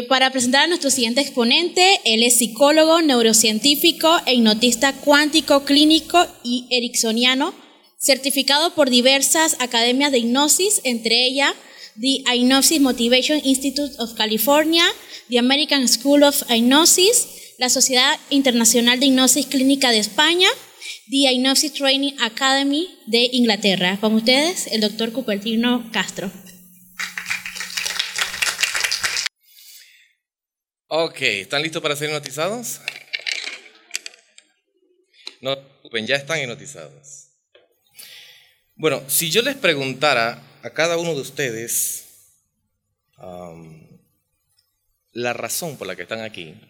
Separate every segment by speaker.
Speaker 1: Eh, para presentar a nuestro siguiente exponente, él es psicólogo, neurocientífico e hipnotista cuántico, clínico y ericksoniano, certificado por diversas academias de hipnosis, entre ellas the Hypnosis Motivation Institute of California, the American School of Hypnosis, la Sociedad Internacional de Hipnosis Clínica de España, the Hypnosis Training Academy de Inglaterra. Con ustedes, el doctor Cupertino Castro.
Speaker 2: Ok, ¿están listos para ser hipnotizados? No, ya están hipnotizados. Bueno, si yo les preguntara a cada uno de ustedes la razón por la que están aquí,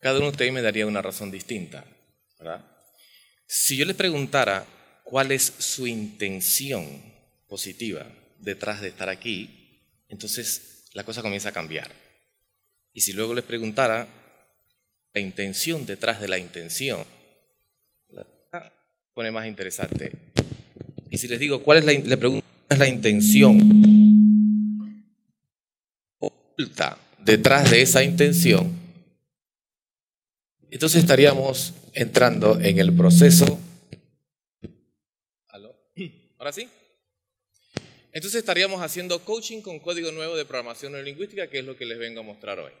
Speaker 2: cada uno de ustedes me daría una razón distinta, ¿verdad? Si yo les preguntara cuál es su intención positiva detrás de estar aquí, entonces la cosa comienza a cambiar. Y si luego les preguntara la intención detrás de la intención, pone más interesante. Y si les digo cuál es la, le ¿cuál es la intención oculta detrás de esa intención, entonces estaríamos entrando en el proceso. ¿Ahora sí? Entonces estaríamos haciendo coaching con código nuevo de programación neurolingüística, que es lo que les vengo a mostrar hoy.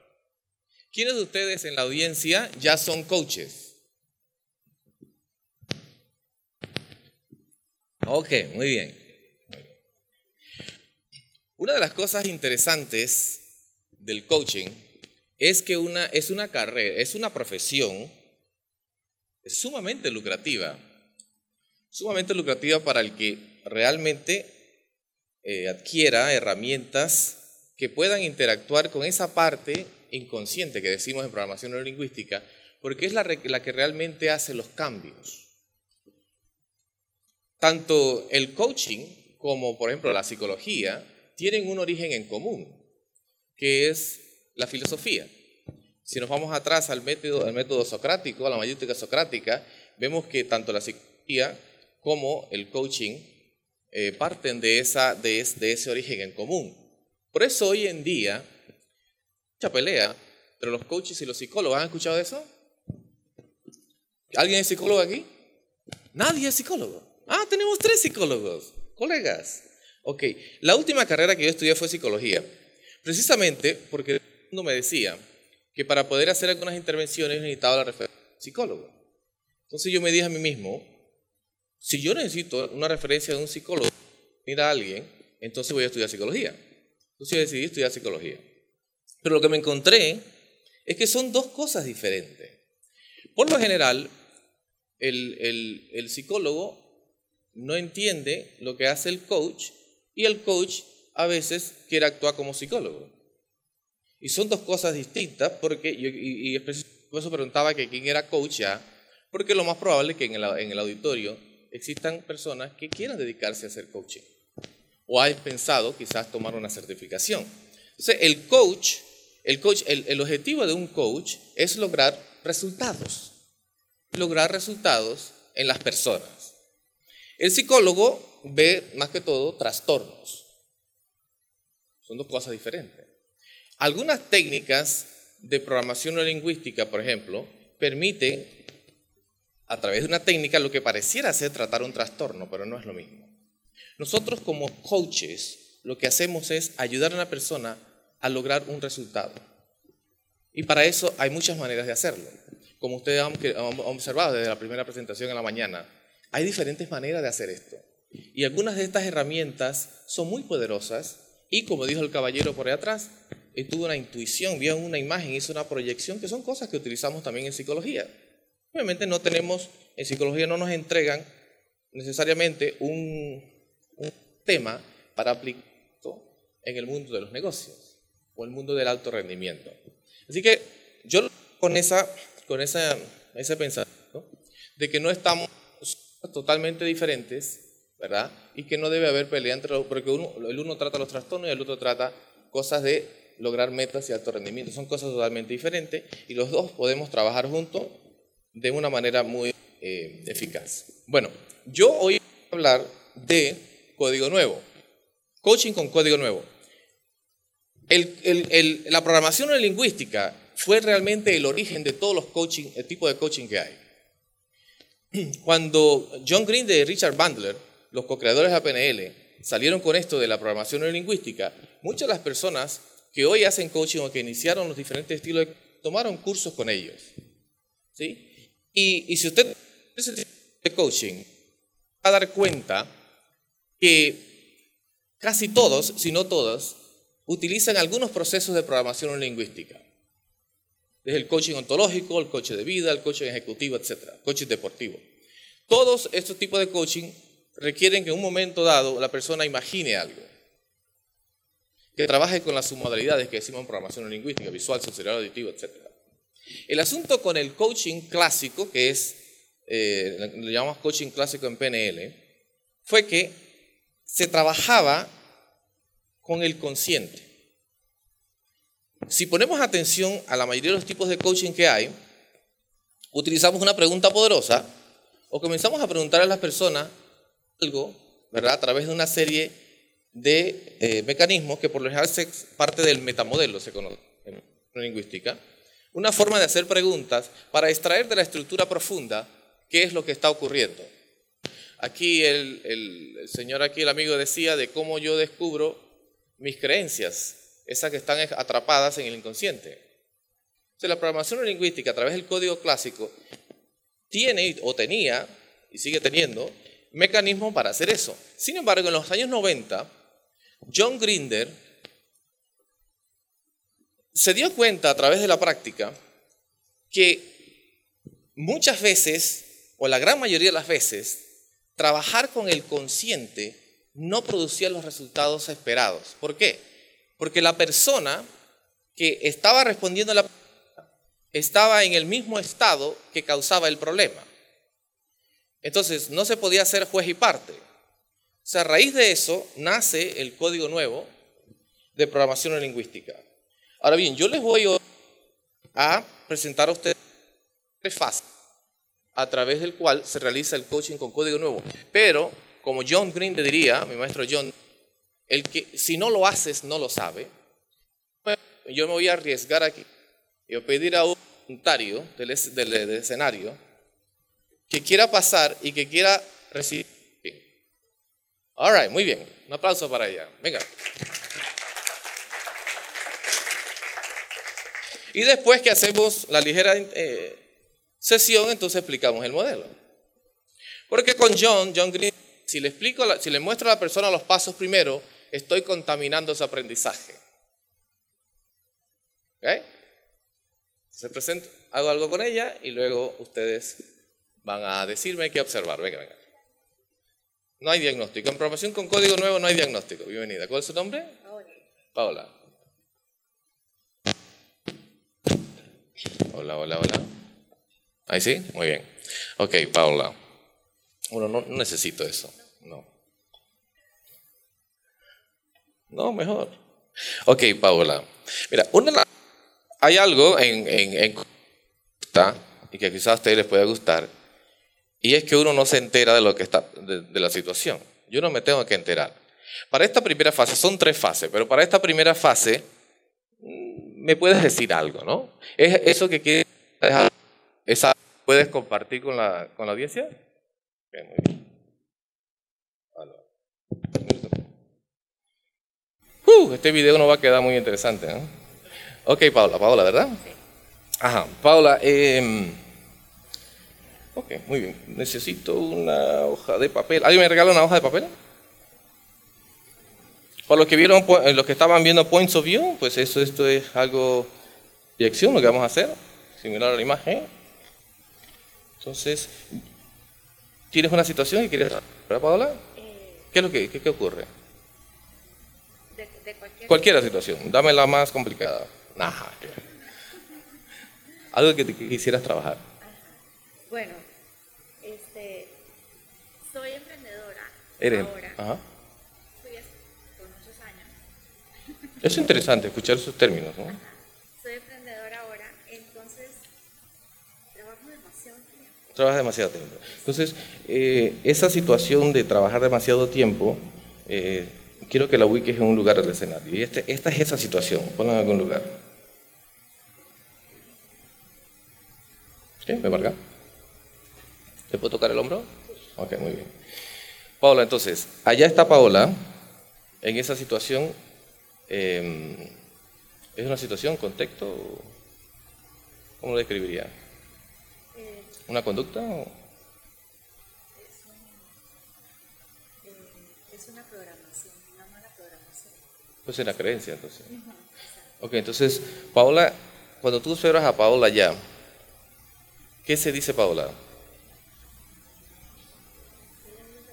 Speaker 2: ¿Quiénes de ustedes en la audiencia ya son coaches? Ok, muy bien. Una de las cosas interesantes del coaching es que una, es una carrera, es una profesión sumamente lucrativa, sumamente lucrativa para el que realmente eh, adquiera herramientas que puedan interactuar con esa parte inconsciente que decimos en programación neurolingüística, porque es la, que realmente hace los cambios. Tanto el coaching como, por ejemplo, la psicología tienen un origen en común, que es la filosofía. Si nos vamos atrás al método, al método socrático, a la mayúscula socrática, vemos que tanto la psicología como el coaching eh, parten de, esa, de, ese origen en común. Por eso hoy en día, mucha pelea entre los coaches y los psicólogos. ¿Han escuchado eso? ¿Alguien es psicólogo aquí? Nadie es psicólogo. Ah, tenemos tres psicólogos, colegas. Ok, la última carrera que yo estudié fue psicología. Precisamente porque uno me decía que para poder hacer algunas intervenciones necesitaba la referencia psicólogo. Entonces yo me dije a mí mismo, si yo necesito una referencia de un psicólogo, mira a alguien, entonces voy a estudiar psicología. Entonces yo decidí estudiar psicología. Pero lo que me encontré es que son dos cosas diferentes. Por lo general, el, el psicólogo no entiende lo que hace el coach y el coach a veces quiere actuar como psicólogo. Y son dos cosas distintas, porque, y, y, por eso preguntaba que quién era coach ya, porque lo más probable es que en el, en el auditorio existan personas que quieran dedicarse a hacer coaching. O hay pensado quizás tomar una certificación. Entonces, el coach, el, coach el, el objetivo de un coach es lograr resultados. Lograr resultados en las personas. El psicólogo ve más que todo trastornos. Son dos cosas diferentes. Algunas técnicas de programación neurolingüística, por ejemplo, permiten a través de una técnica lo que pareciera ser tratar un trastorno, pero no es lo mismo. Nosotros como coaches lo que hacemos es ayudar a una persona a lograr un resultado. Y para eso hay muchas maneras de hacerlo. Como ustedes han observado desde la primera presentación en la mañana, hay diferentes maneras de hacer esto. Y algunas de estas herramientas son muy poderosas y como dijo el caballero por ahí atrás, tuvo una intuición, vio una imagen, hizo una proyección, que son cosas que utilizamos también en psicología. Obviamente no tenemos, en psicología no nos entregan necesariamente un, tema para aplicar en el mundo de los negocios o el mundo del alto rendimiento. Así que yo con, esa, con esa, ese pensamiento de que no estamos totalmente diferentes, ¿verdad? Y que no debe haber pelea entre los, porque uno, el uno trata los trastornos y el otro trata cosas de lograr metas y alto rendimiento. Son cosas totalmente diferentes y los dos podemos trabajar juntos de una manera muy eh, eficaz. Bueno, yo hoy voy a hablar de código nuevo, coaching con código nuevo. la programación lingüística fue realmente el origen de todos los coaching, el tipo de coaching que hay. Cuando John Green y Richard Bandler, los co-creadores de PNL, salieron con esto de la programación neurolingüística, muchas de las personas que hoy hacen coaching o que iniciaron los diferentes estilos, tomaron cursos con ellos. ¿sí? Y, si usted de coaching, va a dar cuenta que casi todos, si no todos, utilizan algunos procesos de programación lingüística. Desde el coaching ontológico, el coaching de vida, el coaching ejecutivo, etc. Coaching deportivo. Todos estos tipos de coaching requieren que en un momento dado la persona imagine algo. Que trabaje con las submodalidades que decimos en programación lingüística, visual, sensorial, auditivo, etc. El asunto con el coaching clásico, que es, eh, lo llamamos coaching clásico en PNL, fue que se trabajaba con el consciente. Si ponemos atención a la mayoría de los tipos de coaching que hay, utilizamos una pregunta poderosa o comenzamos a preguntar a las personas algo, ¿verdad? A través de una serie de eh, mecanismos que por lo general es parte del metamodelo, se conoce en lingüística. Una forma de hacer preguntas para extraer de la estructura profunda qué es lo que está ocurriendo. Aquí el, el señor, aquí el amigo decía de cómo yo descubro mis creencias, esas que están atrapadas en el inconsciente. Entonces, la programación lingüística a través del código clásico tiene o tenía y sigue teniendo mecanismos para hacer eso. Sin embargo, en los años 90, John Grinder se dio cuenta a través de la práctica que muchas veces, o la gran mayoría de las veces, trabajar con el consciente no producía los resultados esperados. ¿Por qué? Porque la persona que estaba respondiendo a la estaba en el mismo estado que causaba el problema. Entonces, no se podía ser juez y parte. O sea, a raíz de eso nace el código nuevo de programación lingüística. Ahora bien, yo les voy a presentar a ustedes tres fases a través del cual se realiza el coaching con código nuevo. Pero, como John Green te diría, mi maestro John, el que si no lo haces no lo sabe, yo me voy a arriesgar aquí y a pedir a un voluntario del escenario que quiera pasar y que quiera recibir. All right, muy bien. Un aplauso para ella. Venga. Y después que hacemos la ligera eh, sesión, entonces explicamos el modelo. Porque con John, John Green, si le explico, si le muestro a la persona los pasos primero, estoy contaminando su aprendizaje. ¿Ok? Se presenta, hago algo con ella y luego ustedes van a decirme qué observar. Venga, venga. No hay diagnóstico. En programación con código nuevo no hay diagnóstico. Bienvenida. ¿Cuál es su nombre? Paola. Hola, hola, hola. ¿Ahí sí? Muy bien. Ok, Paola. Bueno, no, necesito eso. No. No, mejor. Ok, Paola. Mira, una, hay algo en, en, en y que quizás a ustedes les pueda gustar, y es que uno no se entera de lo que está, de, la situación. Yo no me tengo que enterar. Para esta primera fase, son tres fases, pero para esta primera fase, me puedes decir algo, ¿no? ¿Es eso que quieres esa puedes compartir con la, con la audiencia? muy bien. Uh, este video no va a quedar muy interesante, ¿no? Ok, Paula, Paula, ¿verdad? Sí. Ajá, Paula, eh, Ok, muy bien. Necesito una hoja de papel. ¿Alguien me regala una hoja de papel? Para los que vieron, eh, los que estaban viendo Points of View, pues eso, esto es algo de acción, lo que vamos a hacer, similar a la imagen. Entonces, ¿tienes una situación que quieres, ¿verdad, Paola? Eh, ¿Qué es lo que qué, ocurre? De, cualquier, cualquier situación. Dame la más complicada. Ajá. Algo que, que quisieras trabajar.
Speaker 3: Bueno, este, soy emprendedora.
Speaker 2: Eres.
Speaker 3: Ahora.
Speaker 2: Ajá. Es interesante escuchar esos términos, ¿no?
Speaker 3: Soy emprendedora ahora, entonces trabajo demasiado tiempo.
Speaker 2: Trabajas demasiado tiempo. Entonces, eh, esa situación de trabajar demasiado tiempo, eh, quiero que la ubiques en un lugar del escenario. Y este, esta es esa situación. Ponla en algún lugar. ¿Sí? ¿Me marca? ¿Te puedo tocar el hombro? Ok, muy bien. Paola, entonces, allá está Paola, en esa situación. Eh, ¿Es una situación, contexto? ¿Cómo lo describiría?
Speaker 3: Eh,
Speaker 2: ¿Una conducta? o-
Speaker 3: eh, es una programación, una mala programación.
Speaker 2: Pues una creencia, entonces. Ok, entonces, Paola, cuando tú observas a Paola ya, ¿qué se dice Paola?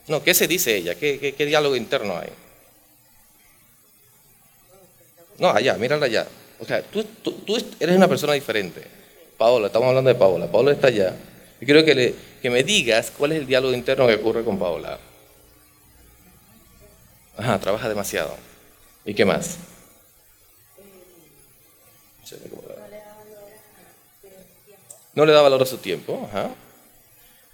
Speaker 2: No, ¿qué se dice ella? ¿Qué, qué- qué diálogo interno hay? No, allá, mírala allá. O sea, tú, tú- tú eres una persona diferente. Paola, estamos hablando de Paola. Paola está allá. Yo quiero que, que me digas cuál es el diálogo interno que ocurre con Paola. Ajá, trabaja demasiado. ¿Y qué más? No le da valor a su tiempo. Ajá.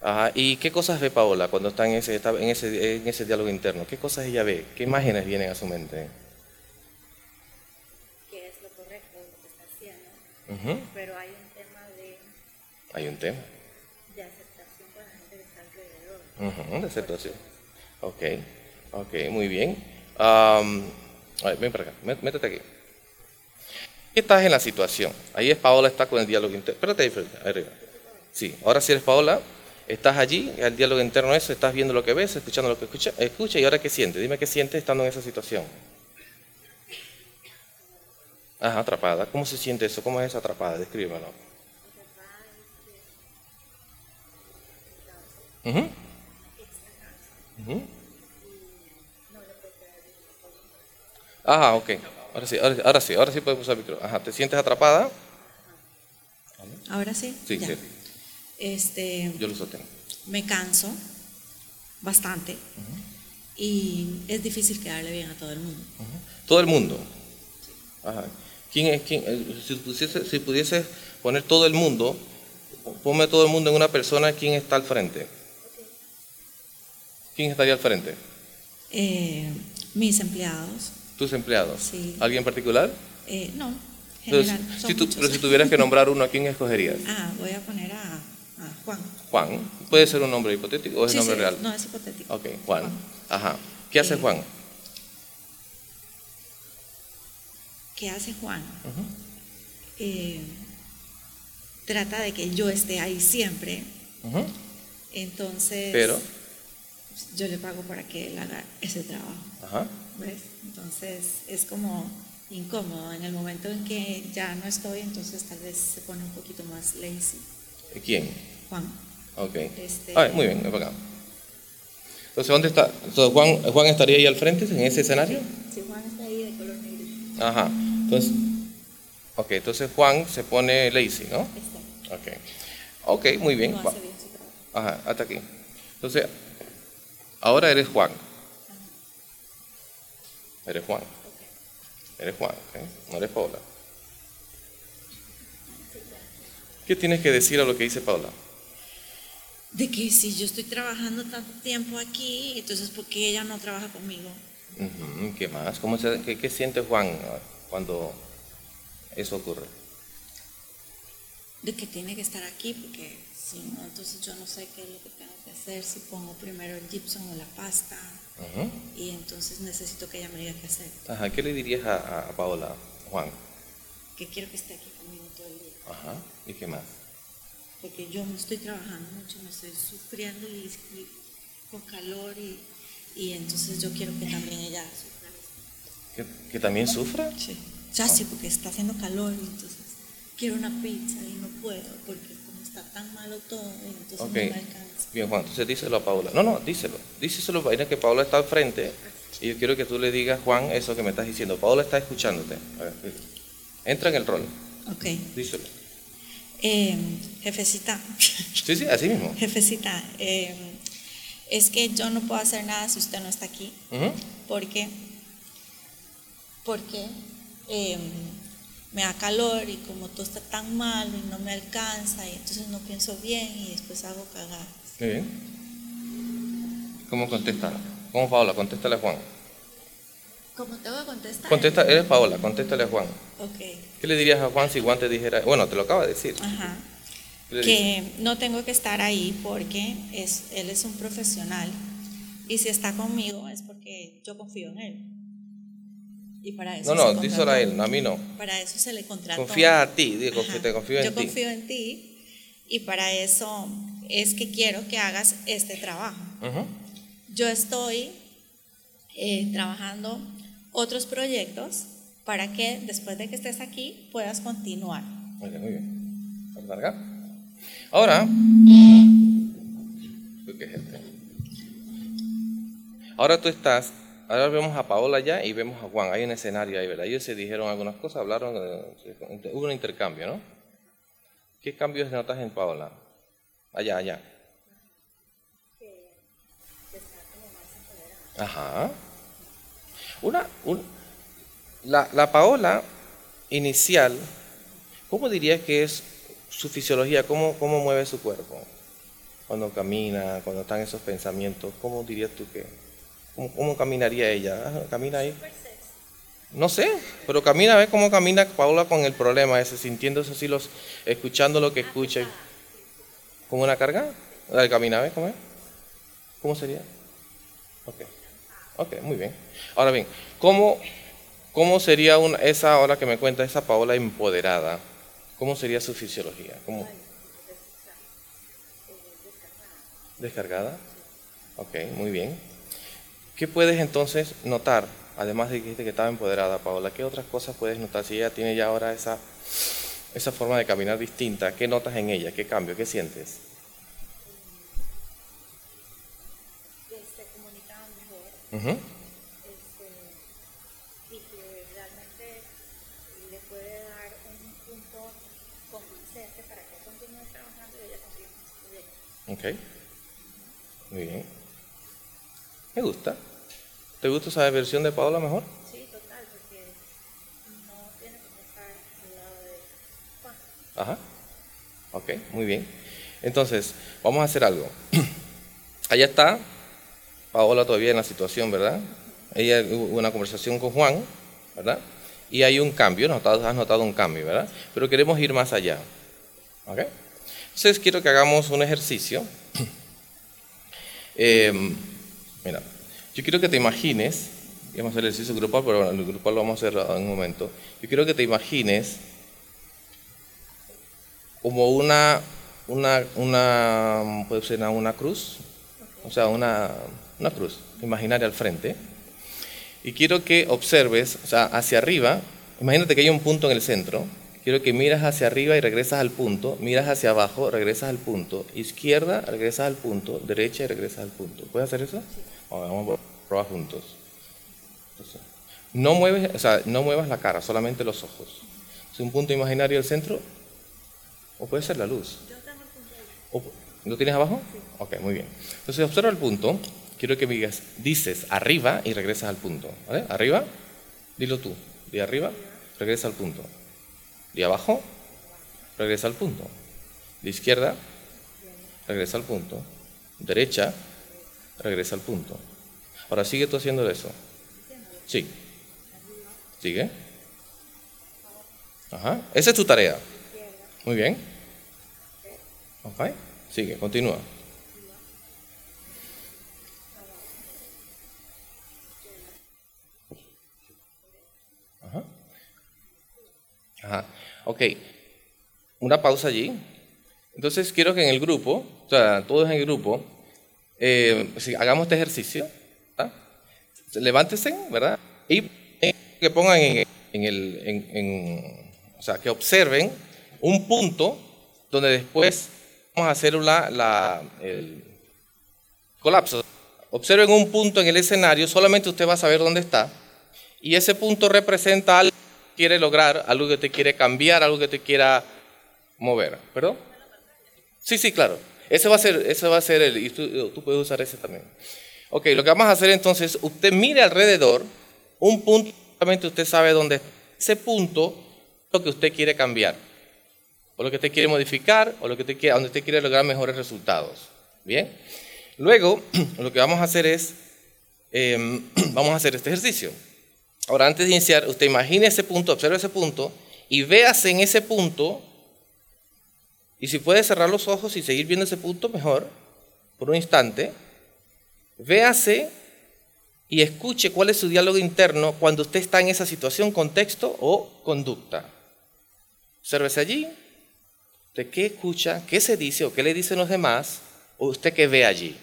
Speaker 2: Ajá. ¿Y qué cosas ve Paola cuando está en ese, en, ese, en ese diálogo interno? ¿Qué cosas ella ve? ¿Qué imágenes vienen a su mente?
Speaker 3: Pero hay un tema de,
Speaker 2: Hay un tema.
Speaker 3: de aceptación con la gente que está alrededor.
Speaker 2: De aceptación. Ok, ok, muy bien. Am, a ver, ven para acá, mé- métete aquí. ¿Qué estás en la situación? Ahí es Paola, está con el diálogo interno. Espérate ahí arriba. Sí, ahora sí eres Paola, estás allí, el diálogo interno es, estás viendo lo que ves, escuchando lo que escucha, escucha y ahora qué sientes. Dime qué sientes estando en esa situación. Ajá, atrapada. ¿Cómo se siente eso? ¿Cómo es atrapada? Descríbemelo. Ujú. Ujú. Ajá, ok. Ahora sí, ahora, ahora sí, ahora sí podemos usar el micro. Ajá, ¿te sientes atrapada?
Speaker 4: Ahora sí.
Speaker 2: Sí,
Speaker 4: Ya.
Speaker 2: sí.
Speaker 4: Este,
Speaker 2: Yo lo sostengo.
Speaker 4: me canso bastante y es difícil quedarle bien a todo el mundo.
Speaker 2: Todo el mundo. Ajá. ¿Quién es quién? Si pudiese, si pudieses poner todo el mundo, ponme todo el mundo en una persona, ¿quién está al frente? ¿Quién estaría al frente?
Speaker 4: Eh, mis empleados,
Speaker 2: ¿Tus empleados?
Speaker 4: Sí.
Speaker 2: ¿Alguien en particular?
Speaker 4: eh, no,
Speaker 2: Entonces,
Speaker 4: general, son
Speaker 2: si tú-
Speaker 4: muchos.
Speaker 2: pero si tuvieras que nombrar uno, ¿a quién escogerías?
Speaker 4: Ah, voy a poner a, a Juan.
Speaker 2: Juan. ¿Puede ser un nombre hipotético o es
Speaker 4: Sí,
Speaker 2: nombre
Speaker 4: sí,
Speaker 2: real?
Speaker 4: No, es hipotético.
Speaker 2: Ok, Juan. Ajá. ¿Qué hace
Speaker 4: Eh,
Speaker 2: Juan?
Speaker 4: ¿Qué hace Juan? Eh, trata de que yo esté ahí siempre.
Speaker 2: Ujú.
Speaker 4: Entonces,
Speaker 2: Pero,
Speaker 4: yo le pago para que él haga ese trabajo.
Speaker 2: ajá.
Speaker 4: ¿Ves? Entonces es como incómodo. En el momento en que ya no estoy, entonces tal vez se pone un poquito más lazy.
Speaker 2: ¿Quién?
Speaker 4: Juan.
Speaker 2: Ok.
Speaker 4: Este-
Speaker 2: Ah, muy bien, para acá. Entonces, ¿dónde está? Entonces, Juan, Juan estaría ahí al frente, en ese escenario.
Speaker 4: Si Juan está ahí de color negro.
Speaker 2: Ajá. Entonces, ok, entonces Juan se pone lazy, ¿no? Ok. Ok, muy bien. Ajá, hasta aquí. Entonces, ahora eres Juan. Eres Juan. Eres Juan, ¿ok? no eres Paula. ¿Qué tienes que decir a lo que dice Paula?
Speaker 4: De que si yo estoy trabajando tanto tiempo aquí, entonces ¿por qué ella no trabaja conmigo?
Speaker 2: ¿Qué más? ¿Cómo se- qué, qué siente Juan cuando eso ocurre?
Speaker 4: De que tiene que estar aquí, porque si no, entonces yo no sé qué es lo que tengo que hacer, si pongo primero el gypsum o la pasta, y entonces necesito que ella me diga qué hacer,
Speaker 2: Ajá, ¿qué le dirías a, a- Paola, Juan?
Speaker 4: que quiero que esté aquí conmigo todo el día.
Speaker 2: Ajá, ¿y qué más?
Speaker 4: porque yo me estoy trabajando mucho, me estoy sufriendo y, y con calor y, y entonces yo quiero que también ella.
Speaker 2: ¿Que, que también sufra?
Speaker 4: Sí. Ya sí, porque está haciendo calor y entonces quiero una pizza y no puedo porque como está tan malo todo entonces
Speaker 2: Ok.
Speaker 4: no me alcanza.
Speaker 2: Bien, Juan, entonces díselo a Paula. No, no, díselo. Díselo, mira que Paula está al frente y yo quiero que tú le digas, Juan, eso que me estás diciendo. Paula está escuchándote. A ver, entra en el rol,
Speaker 4: Ok.
Speaker 2: díselo.
Speaker 4: Eh, jefecita,
Speaker 2: Sí, sí, así mismo.
Speaker 4: jefecita, eh, es que yo no puedo hacer nada si usted no está aquí.
Speaker 2: Ujú.
Speaker 4: porque porque eh, me da calor y como todo está tan malo y no me alcanza y entonces no pienso bien y después hago cagar.
Speaker 2: Muy bien. ¿Cómo contesta? ¿Cómo Paula? Contéstale a Juan.
Speaker 4: ¿Cómo tengo que contestar?
Speaker 2: Contesta, eres Paola, contéstale a Juan.
Speaker 4: Ok.
Speaker 2: ¿Qué le dirías a Juan si Juan te dijera, bueno, te lo acaba de decir.
Speaker 4: Ajá.
Speaker 2: ¿Qué dices?
Speaker 4: Que no tengo que estar ahí porque es, él es un profesional y si está conmigo es porque yo confío en él. Y para eso
Speaker 2: No, no,
Speaker 4: se
Speaker 2: díselo a él, a mí no.
Speaker 4: Para eso se le contrató.
Speaker 2: Confía a ti, digo,
Speaker 4: Ajá.
Speaker 2: te confío en
Speaker 4: yo
Speaker 2: ti.
Speaker 4: confío en ti y para eso es que quiero que hagas este trabajo.
Speaker 2: Ujú.
Speaker 4: Yo estoy eh, trabajando otros proyectos para que después de que estés aquí puedas continuar.
Speaker 2: Muy bien, muy bien. ¿Vas a cargar? Ahora. Qué gente. Ahora tú estás. Ahora vemos a Paola ya y vemos a Juan. Hay un escenario ahí, ¿verdad? Ellos se dijeron algunas cosas, hablaron. eh, Hubo un intercambio, ¿no? ¿Qué cambios notas en Paola? Allá, allá. Ajá. Una, un- la, la Paola inicial, ¿cómo dirías que es su fisiología? ¿Cómo, ¿Cómo mueve su cuerpo? Cuando camina, cuando están esos pensamientos, ¿cómo dirías tú que? ¿Cómo, cómo caminaría ella? ¿Camina ahí? No sé, pero camina, ¿ves cómo camina Paola con el problema ese, sintiéndose así, los, escuchando lo que escucha? ¿Como una carga? Dale, camina, ¿ves cómo es? ¿Cómo sería? Ok. Ok, muy bien. Ahora bien, ¿cómo, cómo sería una, esa, ahora que me cuenta, esa Paola empoderada? ¿Cómo sería su fisiología? ¿Cómo? ¿Descargada? Ok, muy bien. ¿Qué puedes entonces notar? Además de que dijiste que estaba empoderada, Paola, ¿qué otras cosas puedes notar? Si ella tiene ya ahora esa, esa forma de caminar distinta, ¿qué notas en ella? ¿Qué cambio? ¿Qué sientes?
Speaker 3: que se comunicaban mejor
Speaker 2: Ujú.
Speaker 3: este, y que realmente le puede dar un punto convincente para que continúe trabajando y ella consiga su proyecto.
Speaker 2: Ok. Muy bien. Me gusta. ¿Te gusta esa versión de Paola mejor?
Speaker 3: Sí, total, porque no tiene que estar al lado de Juan.
Speaker 2: Ajá. Ok, muy bien. Entonces, vamos a hacer algo. Allá está Paola todavía en la situación, ¿verdad? Ella hubo una conversación con Juan, ¿verdad? Y hay un cambio, notado- has notado un cambio, ¿verdad? Pero queremos ir más allá. ¿Ok? Entonces quiero que hagamos un ejercicio. Eh, mira, yo quiero que te imagines, vamos a hacer el ejercicio grupal, pero bueno, el grupal lo vamos a hacer en un momento. Yo quiero que te imagines como una, una, una, puede ser una, cruz, o sea, una, una cruz imaginaria al frente. Y quiero que observes, o sea, hacia arriba, imagínate que hay un punto en el centro, quiero que miras hacia arriba y regresas al punto, miras hacia abajo, regresas al punto, izquierda, regresas al punto, derecha y regresas al punto. ¿Puedes hacer eso? Vamos a probar juntos. Entonces, no, mueves, o sea, no muevas la cara, solamente los ojos. Es un punto imaginario al centro, o puede ser la luz. O- ¿Lo tienes abajo? Ok, muy bien. Entonces observa el punto. Quiero que me digas, dices arriba y regresas al punto. ¿Vale? Arriba, dilo tú. De arriba, regresa al punto. De abajo, regresa al punto. De izquierda, regresa al punto. Derecha, regresa al punto. Ahora sigue tú haciendo eso. Sí. Sigue. Ajá. Esa es tu tarea. Muy bien. Ok. Sigue, continúa. Ajá. Ajá. Ok. Una pausa allí. Entonces quiero que en el grupo, o sea, todos en el grupo, eh, si hagamos este ejercicio. ¿verdad? Levántese, ¿verdad? Y que pongan en, el, en- o sea, que observen un punto donde después vamos a hacer el colapso. Observen un punto en el escenario, solamente usted va a saber dónde está, y ese punto representa algo que quiere lograr, algo que te quiere cambiar, algo que te quiera mover. ¿Perdón? Sí, sí, claro. Ese va a ser, ese va a ser el, y tú, tú puedes usar ese también. Ok, lo que vamos a hacer entonces, usted mire alrededor un punto, solamente usted sabe dónde. Ese punto lo que usted quiere cambiar, o lo que usted quiere modificar, o lo que usted quiere, donde usted quiere lograr mejores resultados. Bien. Luego, lo que vamos a hacer es, eh, vamos a hacer este ejercicio. Ahora, antes de iniciar, usted imagine ese punto, observe ese punto y véase en ese punto. Y si puede cerrar los ojos y seguir viendo ese punto, mejor, por un instante. Véase y escuche cuál es su diálogo interno cuando usted está en esa situación, contexto o conducta. Obsérvese allí. ¿De qué escucha? ¿Qué se dice o qué le dicen los demás? ¿O usted qué ve allí?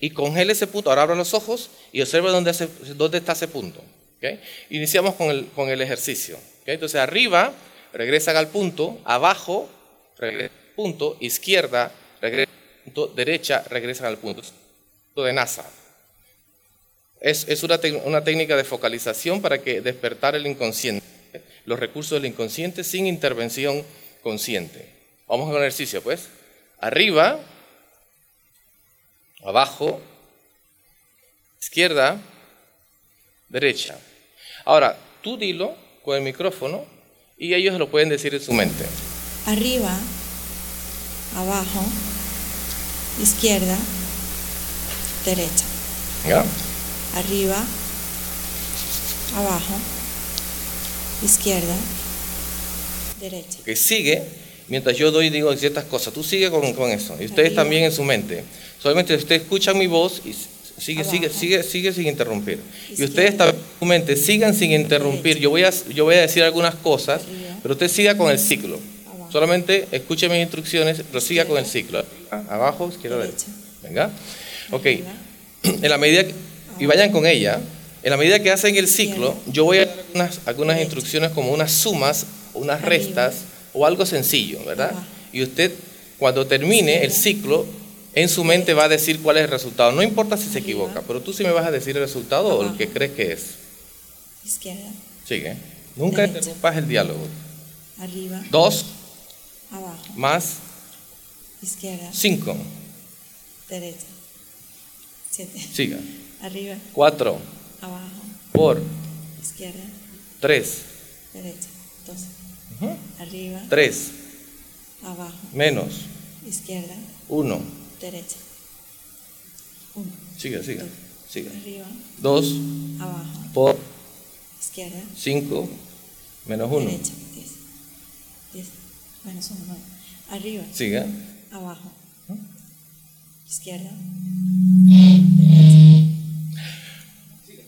Speaker 2: Y congele ese punto. Ahora abra los ojos y observe dónde, dónde está ese punto. ¿ok? Iniciamos con el, con el ejercicio. ¿ok? Entonces, arriba, regresan al punto. Abajo, regresan al punto. Izquierda, regresan al punto. Derecha, regresan al punto. De NASA. Es, es una, una técnica de focalización para que despertar el inconsciente, los recursos del inconsciente sin intervención consciente. Vamos con el ejercicio, pues. Arriba, abajo, izquierda, derecha. Ahora, tú dilo con el micrófono y ellos lo pueden decir en su mente.
Speaker 4: Arriba, abajo, izquierda, derecha. Arriba, abajo, izquierda, derecha.
Speaker 2: que sigue mientras yo doy y digo ciertas cosas. Tú sigue con, con eso. Y ustedes
Speaker 4: Arriba.
Speaker 2: también en su mente. Solamente ustedes escuchan mi voz y sigue, sigue,
Speaker 4: Abajo.
Speaker 2: sigue, sigue sin interrumpir. Y ustedes también en su mente sigan sin interrumpir. Yo voy a, yo voy a decir algunas cosas,
Speaker 4: Arriba.
Speaker 2: pero usted siga con el ciclo. Solamente escuche mis instrucciones, pero siga con el ciclo. Abajo, izquierda, derecha. Venga. Ok. En la medida que, y vayan con ella, en la medida que hacen el ciclo, yo voy a dar algunas, instrucciones como unas sumas, unas restas o algo sencillo, ¿verdad? Y usted, cuando termine el ciclo, en su mente va a decir cuál es el resultado. No importa si se equivoca, pero tú sí me vas a decir el resultado o el que crees que es.
Speaker 4: Izquierda,
Speaker 2: Sigue. Nunca interrumpas el diálogo.
Speaker 4: arriba,
Speaker 2: Dos
Speaker 4: abajo,
Speaker 2: más
Speaker 4: izquierda,
Speaker 2: cinco.
Speaker 4: derecha. Siete.
Speaker 2: Siga.
Speaker 4: Arriba,
Speaker 2: Cuatro
Speaker 4: abajo,
Speaker 2: por
Speaker 4: izquierda,
Speaker 2: tres.
Speaker 4: derecha. Doce.
Speaker 2: Ujú.
Speaker 4: Arriba,
Speaker 2: Tres
Speaker 4: abajo,
Speaker 2: menos
Speaker 4: izquierda,
Speaker 2: uno.
Speaker 4: derecha. Uno.
Speaker 2: Siga, siga. Siga.
Speaker 4: Arriba,
Speaker 2: Dos
Speaker 4: abajo,
Speaker 2: por
Speaker 4: izquierda,
Speaker 2: cinco menos uno.
Speaker 4: derecha. Menos uno, nueve. Arriba,
Speaker 2: Siga.
Speaker 4: abajo, izquierda,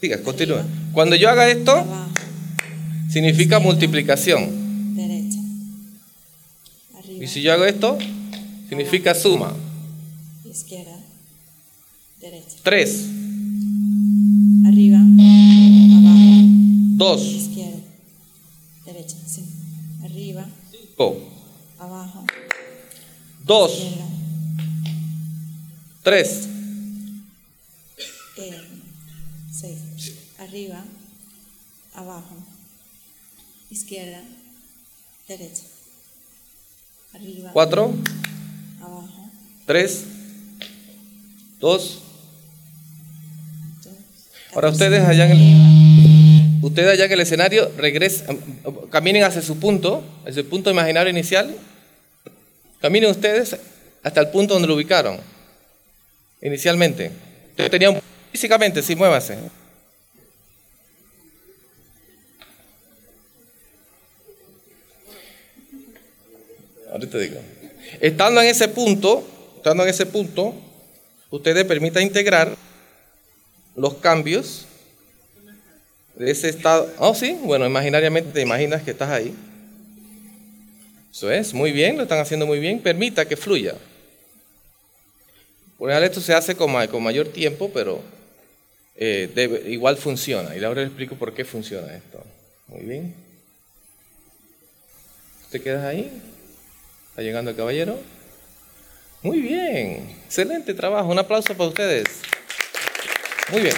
Speaker 2: Siga, continúa. Cuando yo haga esto,
Speaker 4: abajo,
Speaker 2: significa multiplicación.
Speaker 4: derecha. Arriba,
Speaker 2: Y si yo hago esto, significa suma.
Speaker 4: izquierda, derecha.
Speaker 2: Tres,
Speaker 4: Arriba, abajo,
Speaker 2: dos,
Speaker 4: izquierda, derecha. Sí. Arriba,
Speaker 2: cinco,
Speaker 4: abajo,
Speaker 2: dos, tres,
Speaker 4: eh, seis. Arriba, abajo, izquierda, derecha. Arriba,
Speaker 2: cuatro,
Speaker 4: abajo,
Speaker 2: tres, dos.
Speaker 4: dos,
Speaker 2: Ahora ustedes allá en el, ustedes allá en el escenario regresen, caminen hacia su punto, hacia el punto imaginario inicial. Caminen ustedes hasta el punto donde lo ubicaron inicialmente. Ustedes tenían físicamente, sí, muévase. Ahorita digo. Estando en ese punto, estando en ese punto, ustedes permitan integrar los cambios de ese estado. Oh, sí, bueno, imaginariamente te imaginas que estás ahí. Eso es, muy bien, lo están haciendo muy bien. Permita que fluya. Por ejemplo, esto se hace con, ma- con mayor tiempo, pero eh, igual funciona. Y ahora le explico por qué funciona esto. Muy bien. ¿Te quedas ahí? ¿Está llegando el caballero? Muy bien. Excelente trabajo. Un aplauso para ustedes. Muy bien.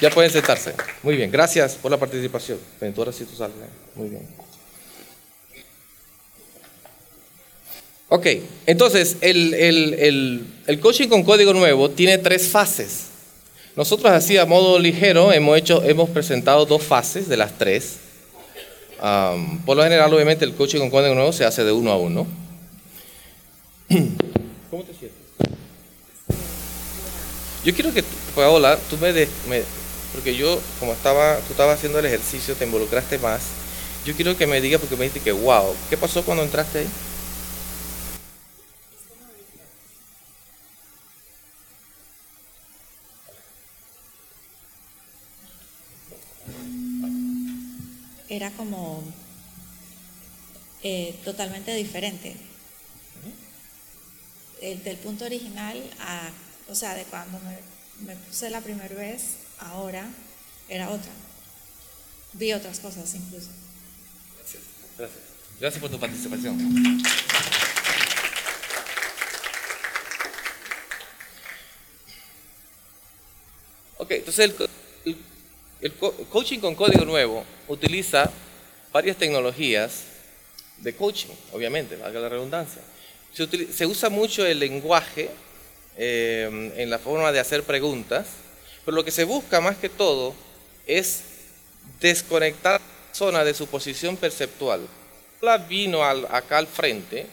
Speaker 2: Ya pueden sentarse. Muy bien. Gracias por la participación. Ven, tú ahora sí tú sales. Muy bien. Ok, entonces el, el- el- coaching con código nuevo tiene tres fases. Nosotros así a modo ligero hemos, hecho, hemos presentado dos fases de las tres. Am, por lo general, obviamente, el coaching con código nuevo se hace de uno a uno. ¿Cómo te sientes? Yo quiero que, Paola, tú me, des- me- porque yo, como estaba, tú estabas haciendo el ejercicio, te involucraste más. Yo quiero que me digas, porque me dijiste que, wow, ¿qué pasó cuando entraste ahí?
Speaker 4: Era como eh, totalmente diferente. El, del punto original a, o sea, de cuando me, me puse la primera vez, ahora era otra. Vi otras cosas incluso.
Speaker 2: Gracias. Gracias. Gracias por tu participación. Ok, entonces el- el co- coaching con código nuevo utiliza varias tecnologías de coaching, obviamente, valga la redundancia. Se usa mucho el lenguaje eh, en la forma de hacer preguntas, pero lo que se busca más que todo es desconectar a la persona de su posición perceptual. La vino al- acá al frente,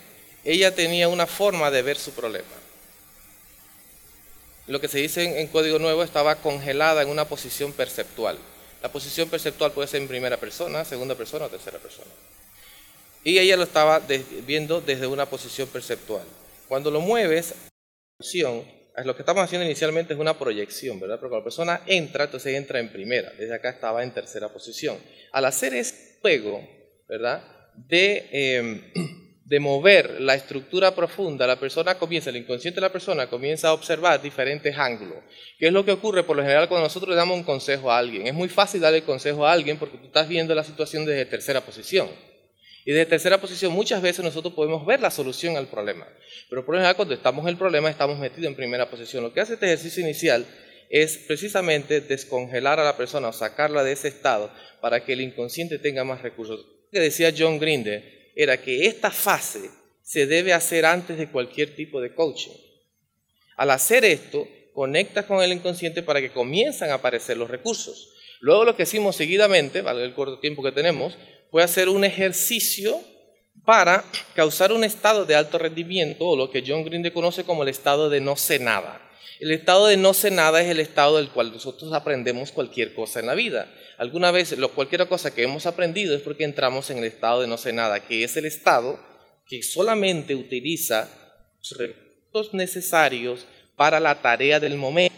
Speaker 2: ella tenía una forma de ver su problema. Lo que se dice en, Código Nuevo estaba congelada en una posición perceptual. La posición perceptual puede ser en primera persona, segunda persona o tercera persona. Y ella lo estaba viendo desde una posición perceptual. Cuando lo mueves, lo que estamos haciendo inicialmente es una proyección, ¿verdad? Pero cuando la persona entra, entonces entra en primera. Desde acá estaba en tercera posición. Al hacer ese juego, ¿verdad? De, eh, de mover la estructura profunda, la persona comienza, el inconsciente de la persona comienza a observar diferentes ángulos. ¿Qué es lo que ocurre por lo general cuando nosotros le damos un consejo a alguien? Es muy fácil darle consejo a alguien porque tú estás viendo la situación desde tercera posición. Y desde tercera posición muchas veces nosotros podemos ver la solución al problema. Pero por lo general cuando estamos en el problema estamos metidos en primera posición. Lo que hace este ejercicio inicial es precisamente descongelar a la persona o sacarla de ese estado para que el inconsciente tenga más recursos. Que decía John Grinder era que esta fase se debe hacer antes de cualquier tipo de coaching. Al hacer esto, conectas con el inconsciente para que comiencen a aparecer los recursos. Luego lo que hicimos seguidamente, vale el corto tiempo que tenemos, fue hacer un ejercicio para causar un estado de alto rendimiento, o lo que John Green conoce como el estado de no sé nada. El estado de no sé nada es el estado del cual nosotros aprendemos cualquier cosa en la vida. Alguna vez, lo, cualquier cosa que hemos aprendido es porque entramos en el estado de no sé nada, que es el estado que solamente utiliza los recursos necesarios para la tarea del momento.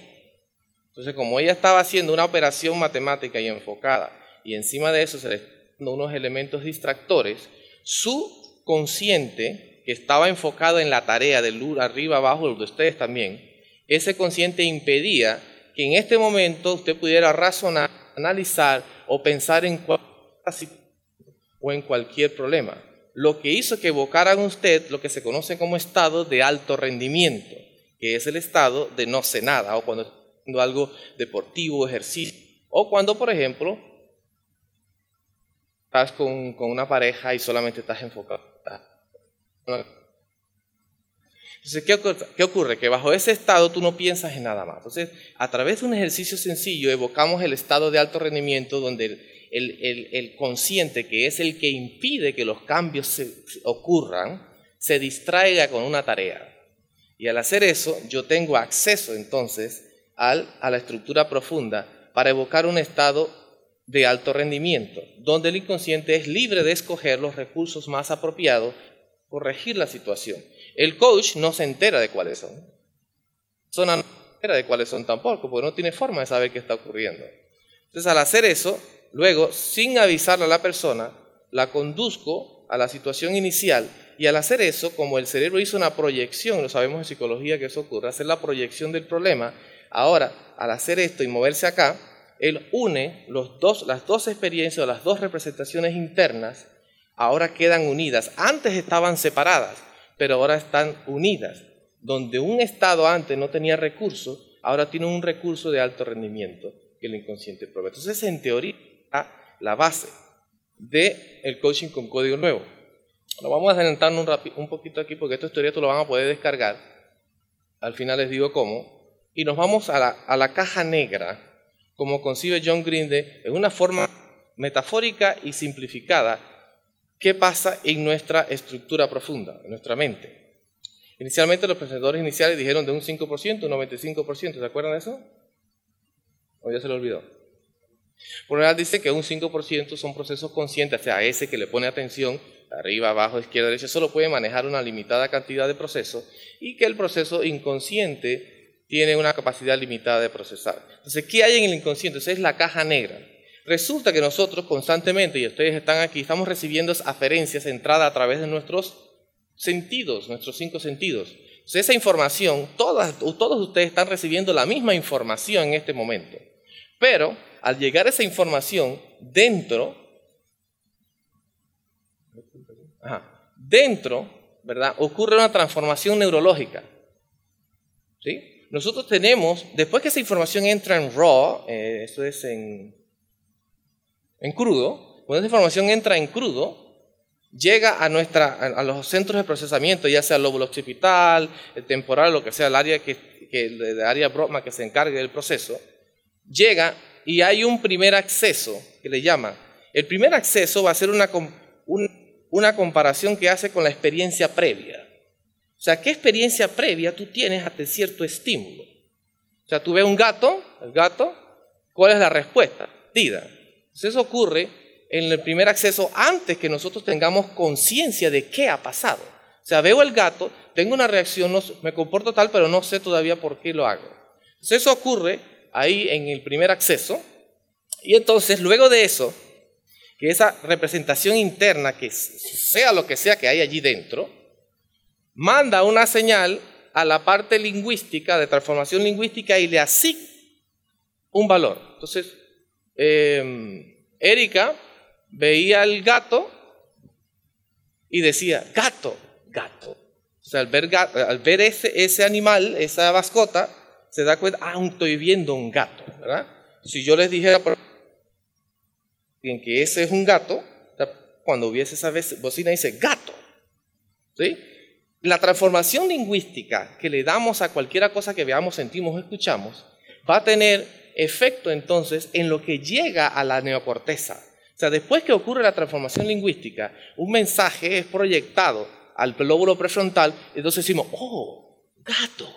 Speaker 2: Entonces, como ella estaba haciendo una operación matemática y enfocada, y encima de eso se le unos elementos distractores, su consciente, que estaba enfocado en la tarea del arriba, abajo, de ustedes también, ese consciente impedía que en este momento usted pudiera razonar, analizar o pensar en cualquier problema. Lo que hizo que evocara en usted lo que se conoce como estado de alto rendimiento, que es el estado de no sé nada, o cuando haciendo algo deportivo, ejercicio, o cuando, por ejemplo, estás con, con una pareja y solamente estás enfocado. Entonces, ¿qué? ¿qué ocurre? Que bajo ese estado tú no piensas en nada más. Entonces, a través de un ejercicio sencillo, evocamos el estado de alto rendimiento donde el, el, consciente, que es el que impide que los cambios se ocurran, se distraiga con una tarea. Y al hacer eso, yo tengo acceso entonces al, a la estructura profunda para evocar un estado de alto rendimiento, donde el inconsciente es libre de escoger los recursos más apropiados, corregir la situación. El coach no se entera de cuáles son. Zona no se entera de cuáles son tampoco, porque no tiene forma de saber qué está ocurriendo. Entonces, al hacer eso, luego, sin avisarle a la persona, la conduzco a la situación inicial y al hacer eso, como el cerebro hizo una proyección, lo sabemos en psicología que eso ocurre, hacer la proyección del problema, ahora, al hacer esto y moverse acá, él une los dos, las dos experiencias, las dos representaciones internas, ahora quedan unidas. Antes estaban separadas, pero ahora están unidas. Donde un estado antes no tenía recursos, ahora tiene un recurso de alto rendimiento que el inconsciente provee. Entonces, en teoría, la base del el coaching con código nuevo. Lo vamos a adelantarnos un, un poquito aquí porque esta teoría tú lo van a poder descargar. Al final les digo cómo. Y nos vamos a la, a la caja negra, como concibe John Grinde, en una forma metafórica y simplificada, qué pasa en nuestra estructura profunda, en nuestra mente. Inicialmente los presentadores iniciales dijeron de un 5%, un 95%, ¿se acuerdan de eso? ¿O ya se lo olvidó? Por lo general dice que un 5% son procesos conscientes, o sea, ese que le pone atención, arriba, abajo, izquierda, derecha, solo puede manejar una limitada cantidad de procesos y que el proceso inconsciente tiene una capacidad limitada de procesar. Entonces, ¿qué hay en el inconsciente? Esa es la caja negra. Resulta que nosotros constantemente, y ustedes están aquí, estamos recibiendo aferencias entradas a través de nuestros sentidos, nuestros cinco sentidos. Esa información, todos ustedes están recibiendo la misma información en este momento. Pero al llegar esa información dentro, dentro, ¿verdad? Ocurre una transformación neurológica. ¿Sí? Nosotros tenemos, después que esa información entra en raw, eh, eso es en, en crudo, cuando esa información entra en crudo, llega a, nuestra, a los centros de procesamiento, ya sea el lóbulo occipital, el temporal, lo que sea, el área, que, el área Brotman que se encargue del proceso, llega y hay un primer acceso que le llama. El primer acceso va a ser una, una comparación que hace con la experiencia previa. O sea, ¿qué experiencia previa tú tienes ante cierto estímulo? O sea, tú ves un gato, el gato, ¿cuál es la respuesta? Dida. Entonces eso ocurre en el primer acceso antes que nosotros tengamos conciencia de qué ha pasado. O sea, veo el gato, tengo una reacción, me comporto tal, pero no sé todavía por qué lo hago. Entonces eso ocurre ahí en el primer acceso. Y entonces, luego de eso, que esa representación interna, que sea lo que sea que hay allí dentro, manda una señal a la parte lingüística, de transformación lingüística, y le asigna un valor. Entonces, em, Erika veía al gato y decía, gato, gato. O sea, al ver, al ver ese, ese animal, esa mascota, se da cuenta, ah, estoy viendo un gato, ¿verdad? Si yo les dijera en que ese es un gato, cuando hubiese esa bocina dice gato, ¿sí? La transformación lingüística que le damos a cualquier cosa que veamos, sentimos o escuchamos va a tener efecto entonces en lo que llega a la neocorteza. O sea, después que ocurre la transformación lingüística, un mensaje es proyectado al lóbulo prefrontal, entonces decimos, oh, gato.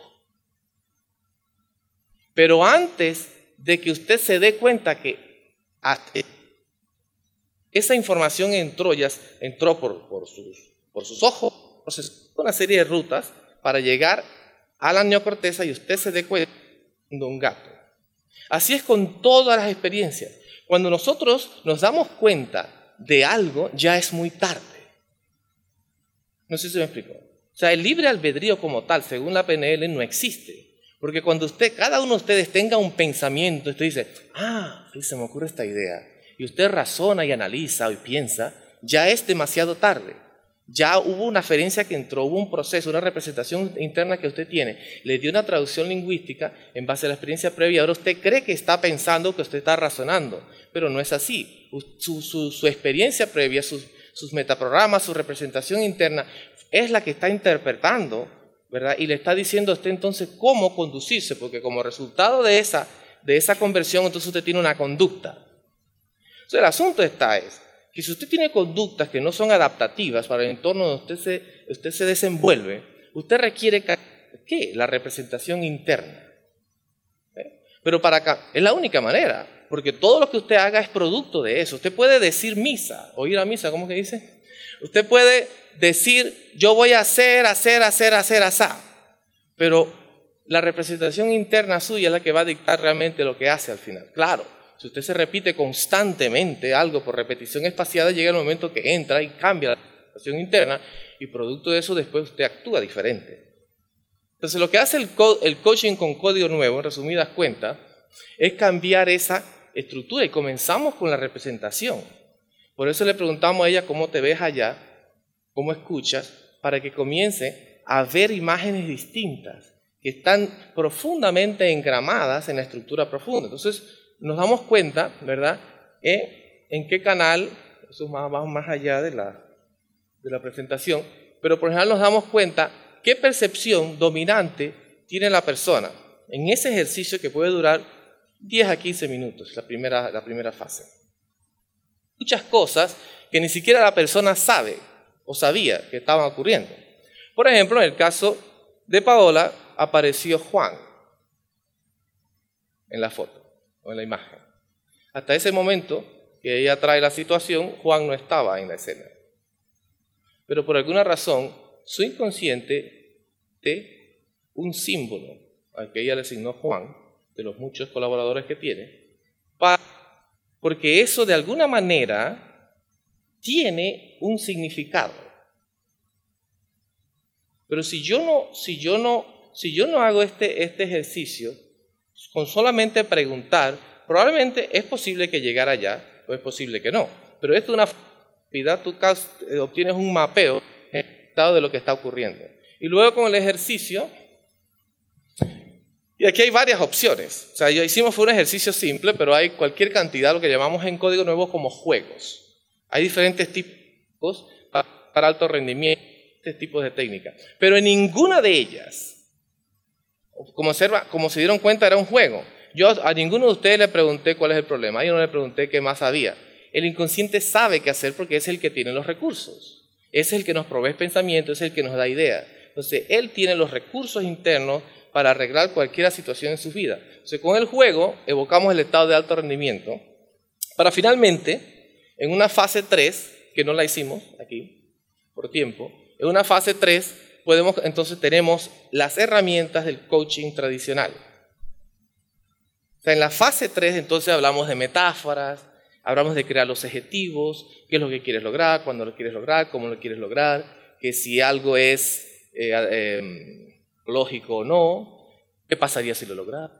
Speaker 2: Pero antes de que usted se dé cuenta que esa información entró, ya entró por, por, sus, por sus ojos, entonces una serie de rutas para llegar a la neocorteza y usted se dé cuenta de un gato. Así es con todas las experiencias. Cuando nosotros nos damos cuenta de algo, ya es muy tarde. No sé si me explico. O sea, el libre albedrío como tal, según la PNL, no existe. Porque cuando usted, cada uno de ustedes tenga un pensamiento, usted dice, ah, se me ocurre esta idea, y usted razona y analiza y piensa, ya es demasiado tarde. Ya hubo una aferencia que entró, hubo un proceso, una representación interna que usted tiene, le dio una traducción lingüística en base a la experiencia previa, ahora usted cree que está pensando, que usted está razonando, pero no es así. Su, experiencia previa, sus, metaprogramas, su representación interna, es la que está interpretando ¿verdad? Y le está diciendo a usted entonces cómo conducirse, porque como resultado de esa, de esa conversión, entonces usted tiene una conducta. Entonces el asunto está es que si usted tiene conductas que no son adaptativas para el entorno donde usted se, usted se desenvuelve, usted requiere ¿qué? La representación interna. ¿Eh? Pero para acá, es la única manera, porque todo lo que usted haga es producto de eso. Usted puede decir misa, o ir a misa, ¿cómo que dice? Usted puede decir, yo voy a hacer, hacer, hacer, hacer, hacer. Pero la representación interna suya es la que va a dictar realmente lo que hace al final. Claro, si usted se repite constantemente algo por repetición espaciada, llega el momento que entra y cambia la representación interna y producto de eso después usted actúa diferente. Entonces lo que hace el, el coaching con código nuevo, en resumidas cuentas, es cambiar esa estructura y comenzamos con la representación. Por eso le preguntamos a ella cómo te ves allá cómo escuchas, para que comience a ver imágenes distintas que están profundamente engramadas en la estructura profunda. Entonces nos damos cuenta, ¿verdad?, en qué canal, eso va más, allá de la, de la presentación, pero por ejemplo nos damos cuenta qué percepción dominante tiene la persona en ese ejercicio que puede durar 10 a 15 minutos, la primera, la primera fase. Muchas cosas que ni siquiera la persona sabe o sabía que estaban ocurriendo. Por ejemplo, en el caso de Paola apareció Juan en la foto en la imagen. Hasta ese momento que ella trae la situación, Juan no estaba en la escena. Pero por alguna razón, su inconsciente de un símbolo al que ella le asignó Juan, de los muchos colaboradores que tiene, porque eso de alguna manera tiene un significado. Pero si yo no, si yo no, si yo no hago este, este ejercicio, con solamente preguntar, probablemente es posible que llegara allá, o es posible que no. Pero esto es una actividad, tú eh, obtienes un mapeo de lo que está ocurriendo. Y luego con el ejercicio, y aquí hay varias opciones. O sea, yo hicimos fue un ejercicio simple, pero hay cualquier cantidad, lo que llamamos en código nuevo como juegos. Hay diferentes tipos para alto rendimiento, tipos de técnicas. Pero en ninguna de ellas, como, observa, como se dieron cuenta, era un juego. Yo a ninguno de ustedes le pregunté cuál es el problema, yo no le pregunté qué más había. El inconsciente sabe qué hacer porque es el que tiene los recursos. Es el que nos provee pensamiento, es el que nos da ideas. Entonces, él tiene los recursos internos para arreglar cualquier situación en su vida. Entonces, con el juego evocamos el estado de alto rendimiento para finalmente, en una fase 3, que no la hicimos aquí por tiempo, en una fase 3 podemos, entonces tenemos las herramientas del coaching tradicional. O sea, en la fase 3 entonces hablamos de metáforas, hablamos de crear los objetivos, qué es lo que quieres lograr, cuándo lo quieres lograr, cómo lo quieres lograr, que si algo es eh, em, lógico o no, qué pasaría si lo lograras,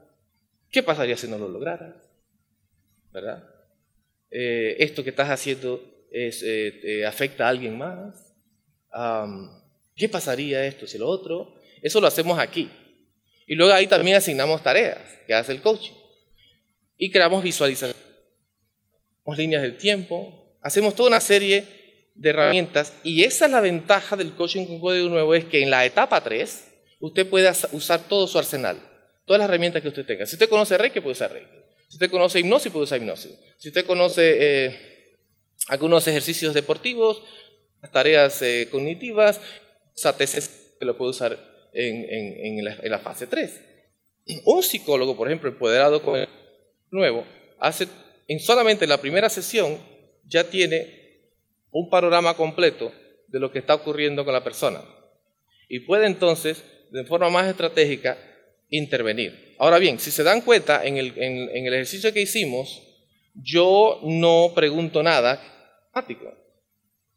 Speaker 2: qué pasaría si no lo lograras, ¿verdad? Eh, esto que estás haciendo eh, afecta a alguien más, ¿qué pasaría esto si lo otro? Eso lo hacemos aquí. Y luego ahí también asignamos tareas que hace el coaching. Y creamos visualizaciones, líneas del tiempo, hacemos toda una serie de herramientas y esa es la ventaja del coaching con código nuevo, es que en la etapa 3 usted puede usar todo su arsenal, todas las herramientas que usted tenga. Si usted conoce Reiki, puede usar Reiki. Si usted conoce hipnosis, puede usar hipnosis. Si usted conoce eh, algunos ejercicios deportivos, tareas eh, cognitivas, SATS que lo puede usar en, la, fase 3. Un psicólogo, por ejemplo, empoderado con el nuevo, hace en solamente la primera sesión ya tiene un panorama completo de lo que está ocurriendo con la persona y puede entonces, de forma más estratégica, intervenir. Ahora bien, si se dan cuenta, en el, en, el ejercicio que hicimos, yo no pregunto nada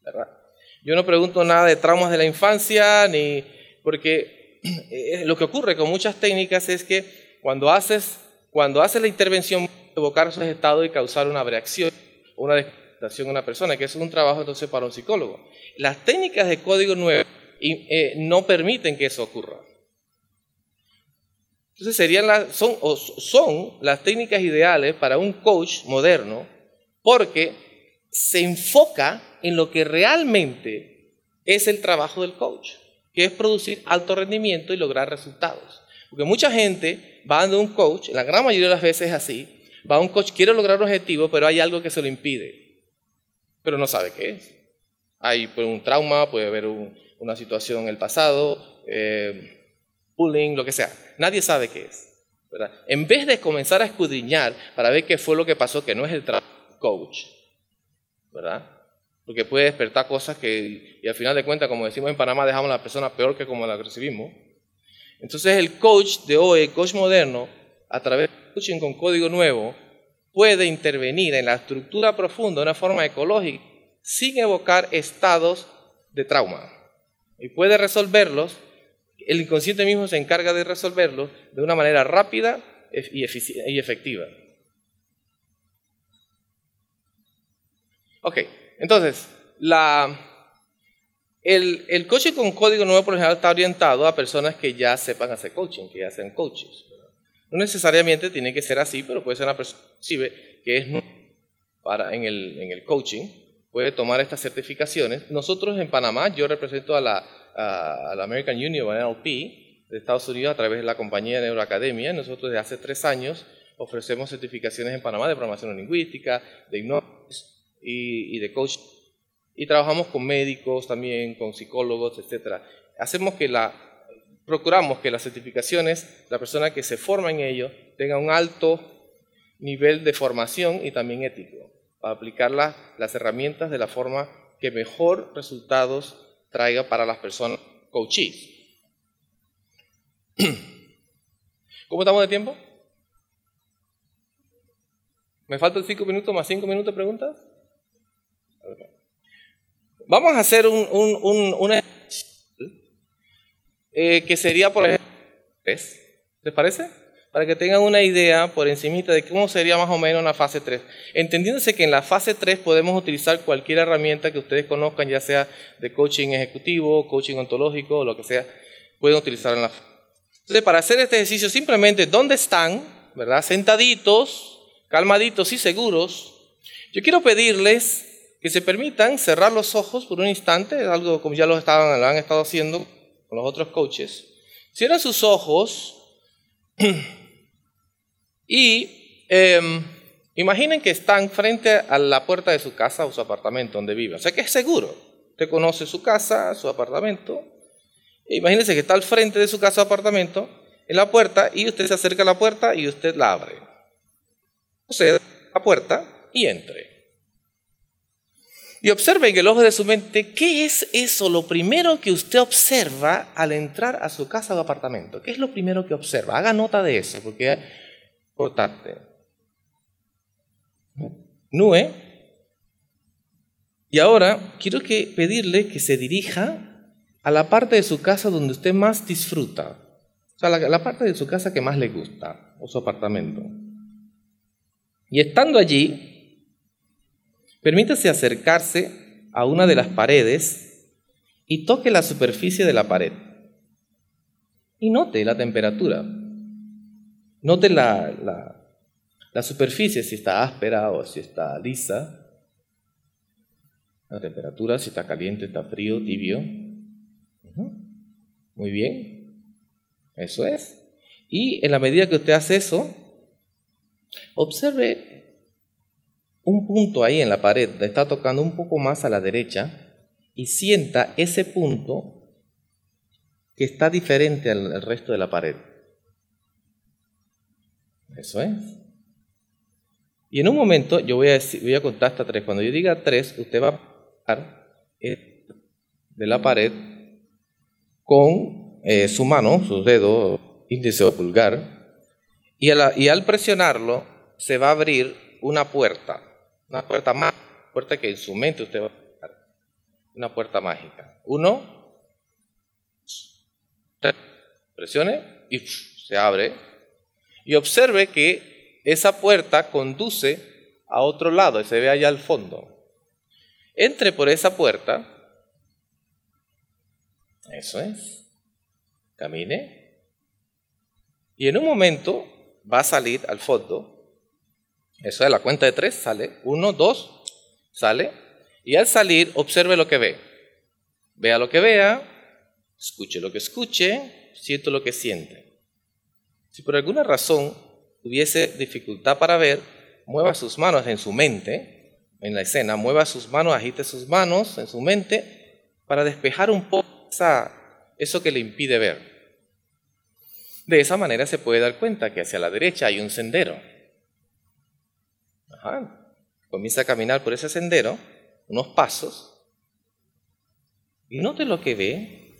Speaker 2: ¿verdad? Yo no pregunto nada de traumas de la infancia, ni porque eh, lo que ocurre con muchas técnicas es que cuando haces, cuando haces la intervención, evocar esos estados y causar una reacción, una despertación en una persona, que eso es un trabajo entonces para un psicólogo. Las técnicas de código nuevo eh, no permiten que eso ocurra. Entonces serían las, son, son las técnicas ideales para un coach moderno porque se enfoca en lo que realmente es el trabajo del coach, que es producir alto rendimiento y lograr resultados. Porque mucha gente va a un coach, la gran mayoría de las veces es así, va a un coach, quiere lograr un objetivo, pero hay algo que se lo impide, pero no sabe qué es. Hay un trauma, puede haber una situación en el pasado, eh, bullying, lo que sea. Nadie sabe qué es. En vez de comenzar a escudriñar para ver qué fue lo que pasó, que no es el trabajo coach, Porque puede despertar cosas que, y al final de cuentas, como decimos en Panamá, dejamos a la persona peor que como la recibimos. Entonces el coach de hoy, el coach moderno, a través de coaching con código nuevo, puede intervenir en la estructura profunda de una forma ecológica sin evocar estados de trauma. Y puede resolverlos, el inconsciente mismo se encarga de resolverlos de una manera rápida y efectiva. Ok, entonces, el, el coaching con código nuevo por lo general está orientado a personas que ya sepan hacer coaching, que ya sean coaches. No necesariamente tiene que ser así, pero puede ser una persona que es para, en, el, en el coaching, puede tomar estas certificaciones. Nosotros en Panamá, yo represento a la, a, la American Union, NLP, de Estados Unidos a través de la compañía de Neuroacademia. Nosotros desde hace tres años ofrecemos certificaciones en Panamá de programación lingüística, de hipnosis y, y de coaching. Y trabajamos con médicos también, con psicólogos, etc. Hacemos que la, procuramos que las certificaciones, la persona que se forma en ello, tenga un alto nivel de formación y también ético, para aplicar la- las herramientas de la forma que mejor resultados traiga para las personas coaches. ¿Cómo estamos de tiempo? ¿Me faltan cinco minutos más cinco minutos de preguntas? Vamos a hacer un, un, un- una eh, que sería por ejemplo tres. ¿Les parece? Para que tengan una idea por encimita de cómo sería más o menos una fase 3. Entendiéndose que en la fase 3 podemos utilizar cualquier herramienta que ustedes conozcan, ya sea de coaching ejecutivo, coaching ontológico, lo que sea, pueden utilizar en la Entonces, para hacer este ejercicio, simplemente, ¿dónde están? ¿Verdad? Sentaditos, calmaditos y seguros. Yo quiero pedirles que se permitan cerrar los ojos por un instante, algo como ya lo, estaban, lo han estado haciendo con los otros coaches. Cierren sus ojos y em, imaginen que están frente a la puerta de su casa o su apartamento donde vive. O sea que es seguro. Usted conoce su casa, su apartamento. Imagínense que está al frente de su casa o apartamento, en la puerta, y usted se acerca a la puerta y usted la abre. Proceda a la puerta y entre. Y observe en el ojo de su mente qué es eso, lo primero que usted observa al entrar a su casa o apartamento. ¿Qué es lo primero que observa? Haga nota de eso, porque es importante. Nue. Y ahora quiero que pedirle que se dirija a la parte de su casa donde usted más disfruta. O sea, la parte de su casa que más le gusta, o su apartamento. Y estando allí, Permítase acercarse a una de las paredes y toque la superficie de la pared. Y note la temperatura. Note la, la- superficie, si está áspera o si está lisa. La temperatura, si está caliente, está frío, tibio. Muy bien. Eso es. Y en la medida que usted hace eso, observe un punto ahí en la pared, está tocando un poco más a la derecha y sienta ese punto que está diferente al, resto de la pared. Eso es. Y en un momento yo voy a, decir- voy a contar hasta tres. Cuando yo diga tres, usted va a tocar eh, de la pared con eh, su mano, sus dedos, índice o pulgar, y al presionarlo se va a abrir una puerta, una puerta más, puerta que en su mente usted va a una puerta mágica. Uno, tres, presione y se abre. Y observe que esa puerta conduce a otro lado, y se ve allá al fondo. Entre por esa puerta. Eso es. Camine. Y en un momento va a salir al fondo. Eso es la cuenta de tres, sale. Uno, dos, sale. Y al salir, observe lo que ve. Vea lo que vea, escuche lo que escuche, siente lo que siente. Si por alguna razón tuviese dificultad para ver, mueva sus manos en su mente, en la escena, mueva sus manos, agite sus manos en su mente para despejar un poco esa- eso que le impide ver. De esa manera se puede dar cuenta que hacia la derecha hay un sendero. Comienza a caminar por ese sendero, unos pasos, y note lo que ve,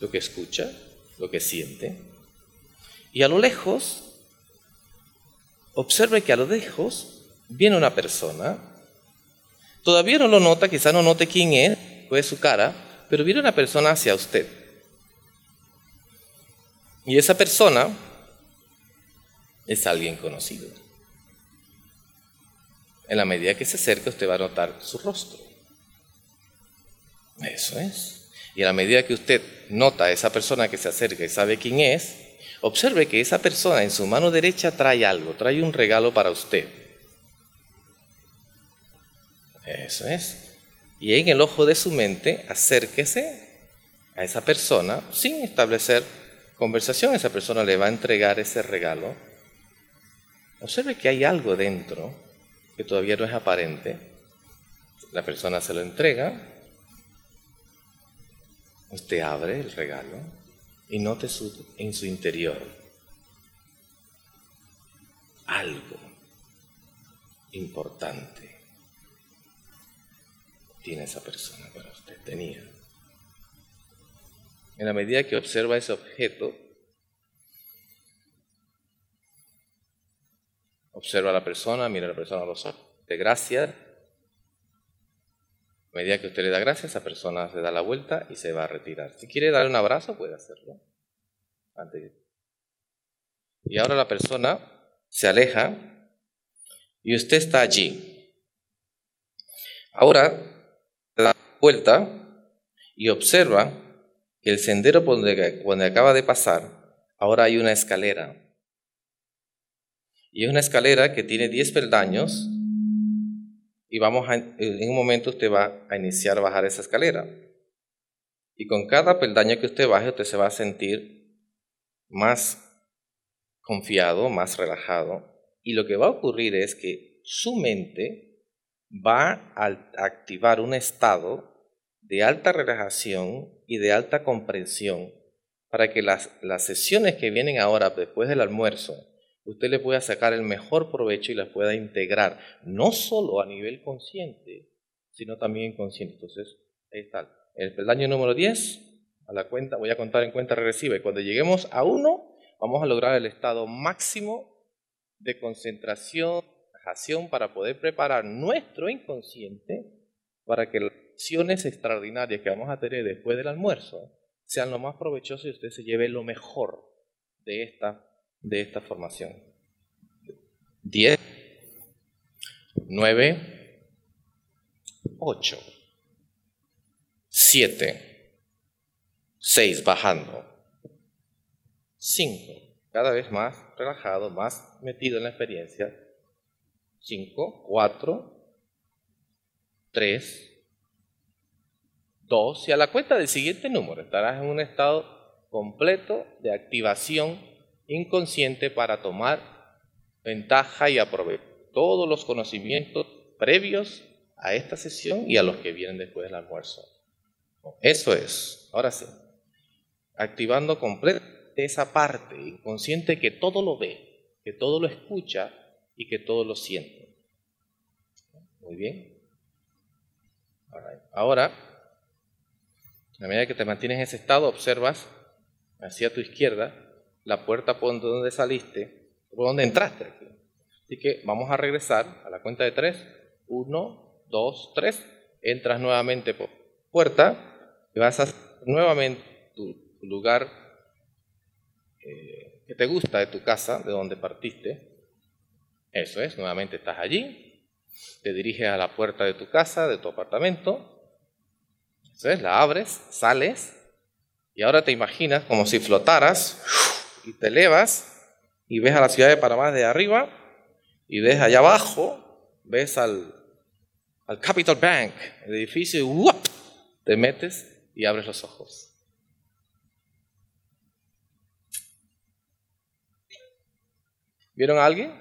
Speaker 2: lo que escucha, lo que siente. Y a lo lejos, observe que a lo lejos viene una persona. Todavía no lo nota, quizá no note quién es, o es su cara, pero viene una persona hacia usted. Y esa persona es alguien conocido. En la medida que se acerca, usted va a notar su rostro. Eso es. Y a la medida que usted nota a esa persona que se acerca y sabe quién es, observe que esa persona en su mano derecha trae algo, trae un regalo para usted. Eso es. Y en el ojo de su mente, acérquese a esa persona sin establecer conversación. Esa persona le va a entregar ese regalo. Observe que hay algo dentro que todavía no es aparente. La persona se lo entrega. Usted abre el regalo y note en su interior algo importante tiene esa persona para usted, tenía. En la medida que observa ese objeto, observa a la persona, mira a la persona a los ojos, de gracia. A medida que usted le da gracias, esa persona se da la vuelta y se va a retirar. Si quiere darle un abrazo, puede hacerlo. Y ahora la persona se aleja y usted está allí. Ahora da vuelta y observa que el sendero por donde, acaba de pasar, ahora hay una escalera. Y es una escalera que tiene 10 peldaños y vamos en un momento usted va a iniciar a bajar esa escalera. Y con cada peldaño que usted baje, usted se va a sentir más confiado, más relajado. Y lo que va a ocurrir es que su mente va a activar un estado de alta relajación y de alta comprensión para que las, las sesiones que vienen ahora después del almuerzo, usted le pueda sacar el mejor provecho y las pueda integrar, no solo a nivel consciente, sino también inconsciente. Entonces, ahí está. El peldaño número 10, a la cuenta, voy a contar en cuenta regresiva, y cuando lleguemos a 1, vamos a lograr el estado máximo de concentración, para poder preparar nuestro inconsciente para que las acciones extraordinarias que vamos a tener después del almuerzo sean lo más provechosas y usted se lleve lo mejor de esta, de esta formación. 10, 9, 8, 7, 6, bajando, 5, cada vez más relajado, más metido en la experiencia, 5, 4, 3, 2, y a la cuenta del siguiente número estarás en un estado completo de activación inconsciente para tomar ventaja y aprovechar todos los conocimientos previos a esta sesión y a los que vienen después del almuerzo. Eso es, ahora sí, activando completamente esa parte inconsciente que todo lo ve, que todo lo escucha y que todos lo sienten. Muy bien. Ahora, a medida que te mantienes en ese estado, observas hacia tu izquierda la puerta por donde saliste, por donde entraste. Así que vamos a regresar a la cuenta de tres. Uno, dos, tres. Entras nuevamente por puerta y vas a nuevamente tu lugar eh, que te gusta de tu casa, de donde partiste. Eso es, nuevamente estás allí, te diriges a la puerta de tu casa, de tu apartamento, eso es, la abres, sales y ahora te imaginas como si flotaras y te elevas y ves a la ciudad de Panamá de arriba y ves allá abajo, ves al, al Capital Bank, el edificio, y te metes y abres los ojos. ¿Vieron a alguien?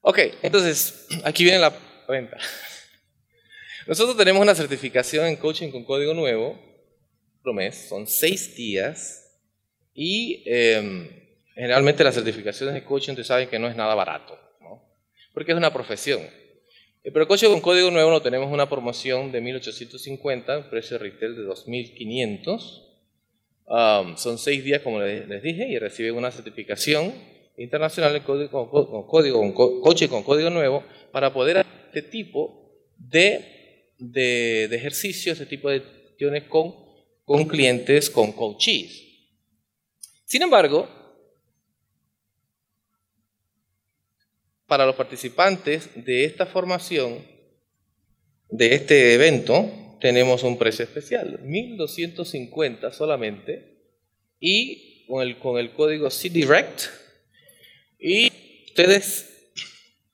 Speaker 2: Ok, entonces, aquí viene la cuenta. Nosotros tenemos una certificación en coaching con código nuevo, mes, son seis días, y em, generalmente las certificaciones de coaching te saben que no es nada barato, ¿no? porque es una profesión. Eh, pero coaching con código nuevo no tenemos una promoción de 1.850, precio retail de 2.500. Um, son seis días, como les dije, y reciben una certificación internacional con código, con coche con código nuevo para poder hacer este tipo de, de, ejercicios, este tipo de acciones con, con clientes, con coaches. Sin embargo, para los participantes de esta formación, de este evento, tenemos un precio especial, 1250 solamente, y con el, con el código C-Direct y ustedes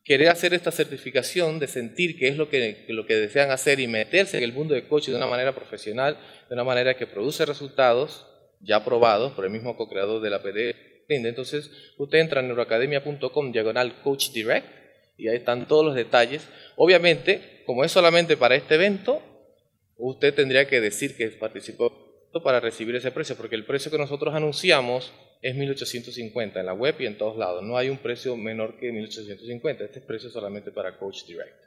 Speaker 2: quieren hacer esta certificación de sentir que es lo que, lo que desean hacer y meterse en el mundo de coaching de una manera profesional, de una manera que produce resultados ya probados por el mismo co-creador de la PD. Entonces, usted entra en neuroacademia.com diagonal coach direct y ahí están todos los detalles. Obviamente, como es solamente para este evento, usted tendría que decir que participó para recibir ese precio, porque el precio que nosotros anunciamos es 1850 en la web y en todos lados. No hay un precio menor que 1850. Este es precio solamente para Coach Direct.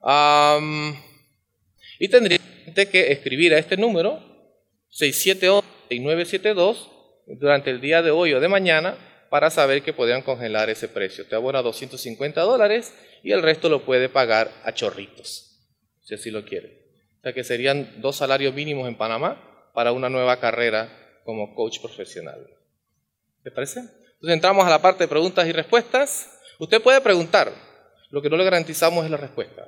Speaker 2: Am, y tendría que escribir a este número 678-972 durante el día de hoy o de mañana para saber que podrían congelar ese precio. Te abona 250 dólares y el resto lo puede pagar a chorritos, si así lo quiere. O sea que serían dos salarios mínimos en Panamá para una nueva carrera como coach profesional. ¿Te parece? Entonces entramos a la parte de preguntas y respuestas. Usted puede preguntar, lo que no le garantizamos es la respuesta.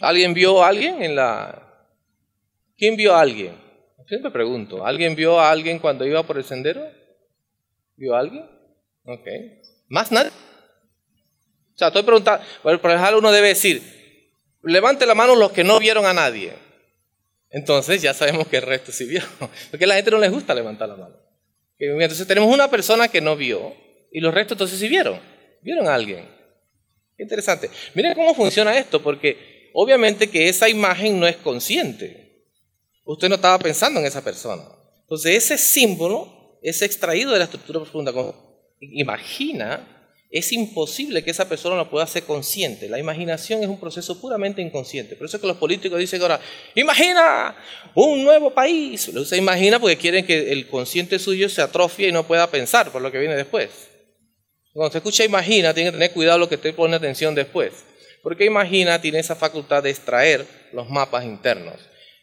Speaker 2: ¿Alguien vio a alguien en la... ¿Quién vio a alguien? Siempre pregunto, ¿alguien vio a alguien cuando iba por el sendero? ¿Vio a alguien? Ok. ¿Más nadie? O sea, estoy preguntando, por ejemplo, uno debe decir, levante la mano los que no vieron a nadie. Entonces ya sabemos que el resto sí vio. Porque a la gente no les gusta levantar la mano. Entonces tenemos una persona que no vio y los restos entonces sí vieron. Vieron a alguien. Qué interesante. Miren cómo funciona esto, porque obviamente que esa imagen no es consciente. Usted no estaba pensando en esa persona. Entonces ese símbolo es extraído de la estructura profunda. Imagina es imposible que esa persona lo pueda hacer consciente. La imaginación es un proceso puramente inconsciente. Por eso es que los políticos dicen ahora, imagina un nuevo país. Lo se imagina porque quieren que el consciente suyo se atrofie y no pueda pensar por lo que viene después. Cuando se escucha imagina, tiene que tener cuidado lo que usted pone atención después. Porque imagina tiene esa facultad de extraer los mapas internos.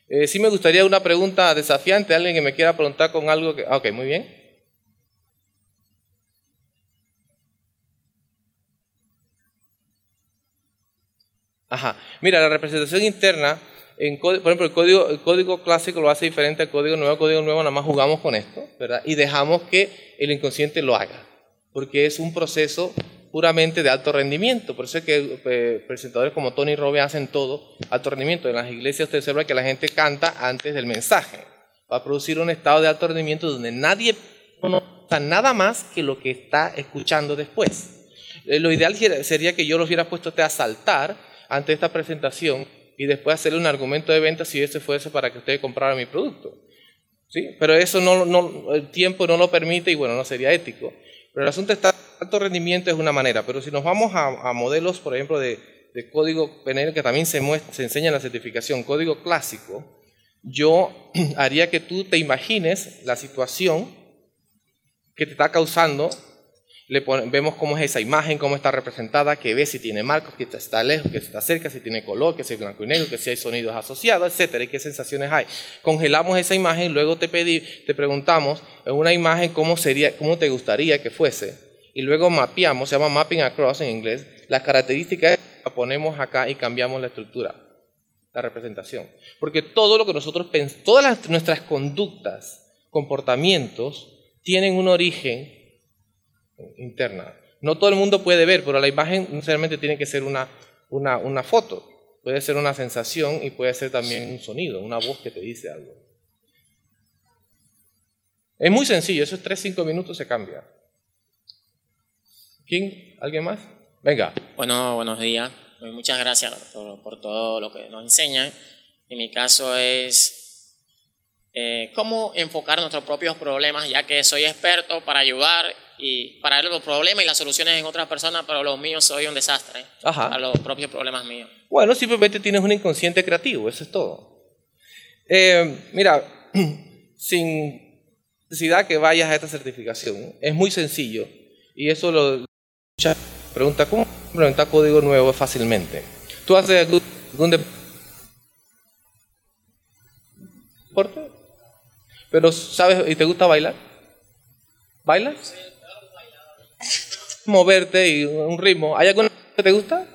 Speaker 2: Eh, sí me gustaría una pregunta desafiante, alguien que me quiera preguntar con algo que... Ok, muy bien. Ajá. Mira, la representación interna, en, por ejemplo, el código, el código clásico lo hace diferente al código nuevo. Código nuevo nada más jugamos con esto, ¿verdad? Y dejamos que el inconsciente lo haga, porque es un proceso puramente de alto rendimiento. Por eso es que eh, presentadores como Tony Robbins hacen todo alto rendimiento. En las iglesias usted observa que la gente canta antes del mensaje. Va a producir un estado de alto rendimiento donde nadie nota nada más que lo que está escuchando después. Eh, Lo ideal sería que yo los hubiera puesto a saltar ante esta presentación y después hacerle un argumento de venta si ese fuese para que usted comprara mi producto. ¿Sí? Pero eso no, no, el tiempo no lo permite y bueno, no sería ético. Pero el asunto está, alto rendimiento es una manera, pero si nos vamos a, modelos, por ejemplo, de, de código PNL, que también se, muestra, se enseña en la certificación, código clásico, yo haría que tú te imagines la situación que te está causando le vemos cómo es esa imagen, cómo está representada, que ves si tiene marcos, que está lejos, que está cerca, si tiene color, que si es blanco y negro, que si hay sonidos asociados, etcétera, y qué sensaciones hay. Congelamos esa imagen, luego te pedí, te preguntamos en una imagen cómo sería, cómo te gustaría que fuese, y luego mapeamos, se llama mapping across en inglés, las características las ponemos acá y cambiamos la estructura, la representación, porque todo lo que nosotros pensamos, todas las, nuestras conductas, comportamientos tienen un origen interna. No todo el mundo puede ver, pero la imagen no necesariamente tiene que ser una, una, una foto. Puede ser una sensación y puede ser también un sonido, una voz que te dice algo. Es muy sencillo, esos 3-5 minutos se cambia. ¿Quién? ¿Alguien más? Venga.
Speaker 5: Bueno, buenos días. Muchas gracias por, por todo lo que nos enseñan. En mi caso es eh, cómo enfocar nuestros propios problemas, ya que soy experto para ayudar y para ver los problemas y las soluciones en otras personas, pero los míos soy un desastre
Speaker 2: Ajá.
Speaker 5: a los propios problemas míos.
Speaker 2: Bueno, simplemente tienes un inconsciente creativo, eso es todo. Eh, mira, sin necesidad que vayas a esta certificación, es muy sencillo y eso lo pregunta cómo implementar código nuevo fácilmente. Tú haces algún, algún deporte, pero sabes y te gusta bailar, ¿bailas? Moverte y un ritmo. ¿Hay alguna que te gusta?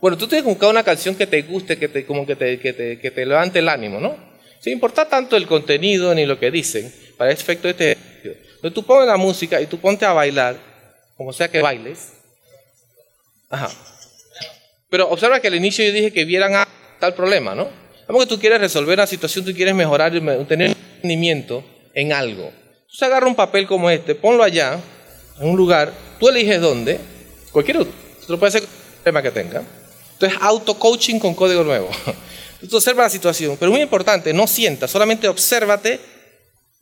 Speaker 2: Bueno, tú tienes que buscar una canción que te guste, que te, como que te, que te, que te levante el ánimo, ¿no? Sin importar tanto el contenido ni lo que dicen, para el efecto de este ejercicio. Entonces tú pones la música y tú ponte a bailar, como sea que bailes. Ajá. Pero observa que al inicio yo dije que vieran a tal problema, ¿no? Vamos que tú quieres resolver una situación, tú quieres mejorar, tener rendimiento en algo. Entonces agarra un papel como este, ponlo allá en un lugar, tú eliges dónde, cualquier otro, tú hacer con el tema que tenga. Entonces, auto-coaching con código nuevo. Tú observas la situación, pero muy importante, no sientas, solamente obsérvate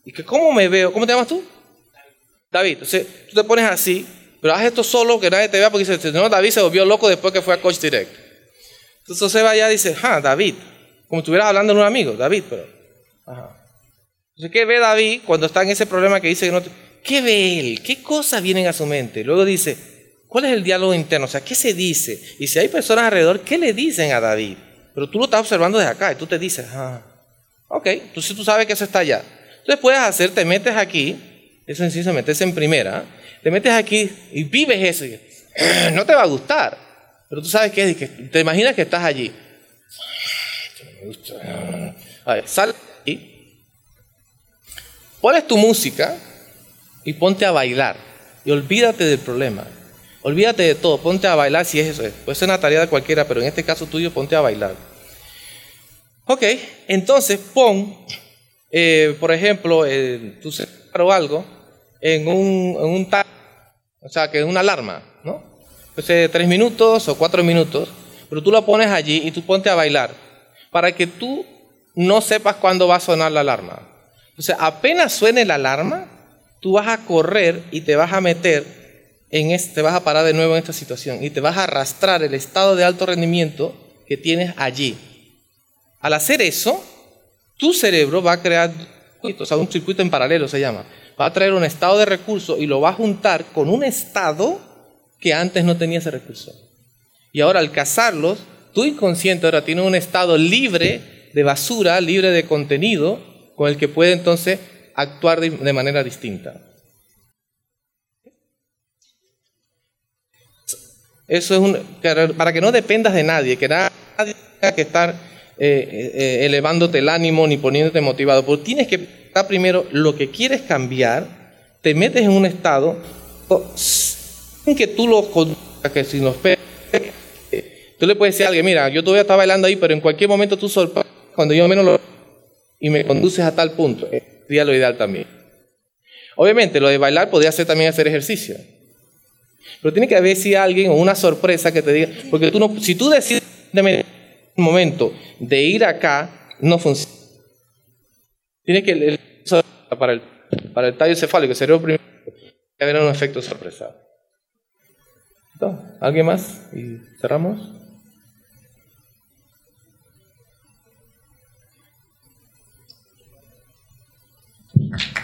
Speaker 2: y que cómo me veo, ¿cómo te llamas tú? David. Entonces, tú te pones así, pero haz esto solo, que nadie te vea, porque dice, no, David se volvió loco después que fue a Coach Direct. Entonces se va allá y dice, ah, David, como estuvieras hablando de un amigo, David, pero... Ajá. Entonces, ¿qué ve David cuando está en ese problema que dice que no... ¿Qué ve él? ¿Qué cosas vienen a su mente? Luego dice, ¿cuál es el diálogo interno? O sea, ¿qué se dice? Y si hay personas alrededor, ¿qué le dicen a David? Pero tú lo estás observando desde acá y tú te dices, ah, ok, entonces tú sabes que eso está allá. Entonces puedes hacer, te metes aquí, es sencillo, metes en primera, te metes aquí y vives eso. y, "Ah, no te va a gustar, pero tú sabes que es, que te imaginas que estás allí. Esto no me gusta. A ver, sal pones tu música y ponte a bailar. Y olvídate del problema. Olvídate de todo. Ponte a bailar si es eso. Puede ser una tarea de cualquiera, pero en este caso tuyo, ponte a bailar. Ok, entonces pon, eh, por ejemplo, eh, tu celular algo en un, en un ta- o sea, que es una alarma, ¿no? Entonces, tres minutos o cuatro minutos, pero tú lo pones allí y tú ponte a bailar para que tú no sepas cuándo va a sonar la alarma. Entonces, apenas suene la alarma, tú vas a correr y te vas a meter en este, te vas a parar de nuevo en esta situación y te vas a arrastrar el estado de alto rendimiento que tienes allí. Al hacer eso, tu cerebro va a crear, o sea, un circuito en paralelo se llama, va a traer un estado de recurso y lo va a juntar con un estado que antes no tenía ese recurso. Y ahora al cazarlos, tu inconsciente ahora tiene un estado libre de basura, libre de contenido, con el que puede entonces actuar de, manera distinta. Eso es un, para que no dependas de nadie, que nadie tenga que estar eh, eh, elevándote el ánimo ni poniéndote motivado. Porque tienes que estar primero lo que quieres cambiar, te metes en un estado sin que tú lo conduzcas, que si nos pe- Tú le puedes decir a alguien, mira, yo todavía estaba bailando ahí, pero en cualquier momento tú sorprendes cuando yo menos lo... y me conduces a tal punto. Sería lo ideal también. Obviamente, lo de bailar podría ser también hacer ejercicio. Pero tiene que haber si alguien o una sorpresa que te diga, porque tú no, si tú decides en un momento de ir acá, no funciona. Tiene que el- para el, para el tallo cefálico, cerebro primero, tiene que haber un efecto sorpresa. ¿Alguien más? Y cerramos.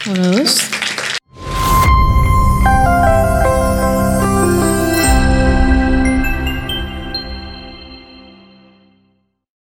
Speaker 1: Uno, dos.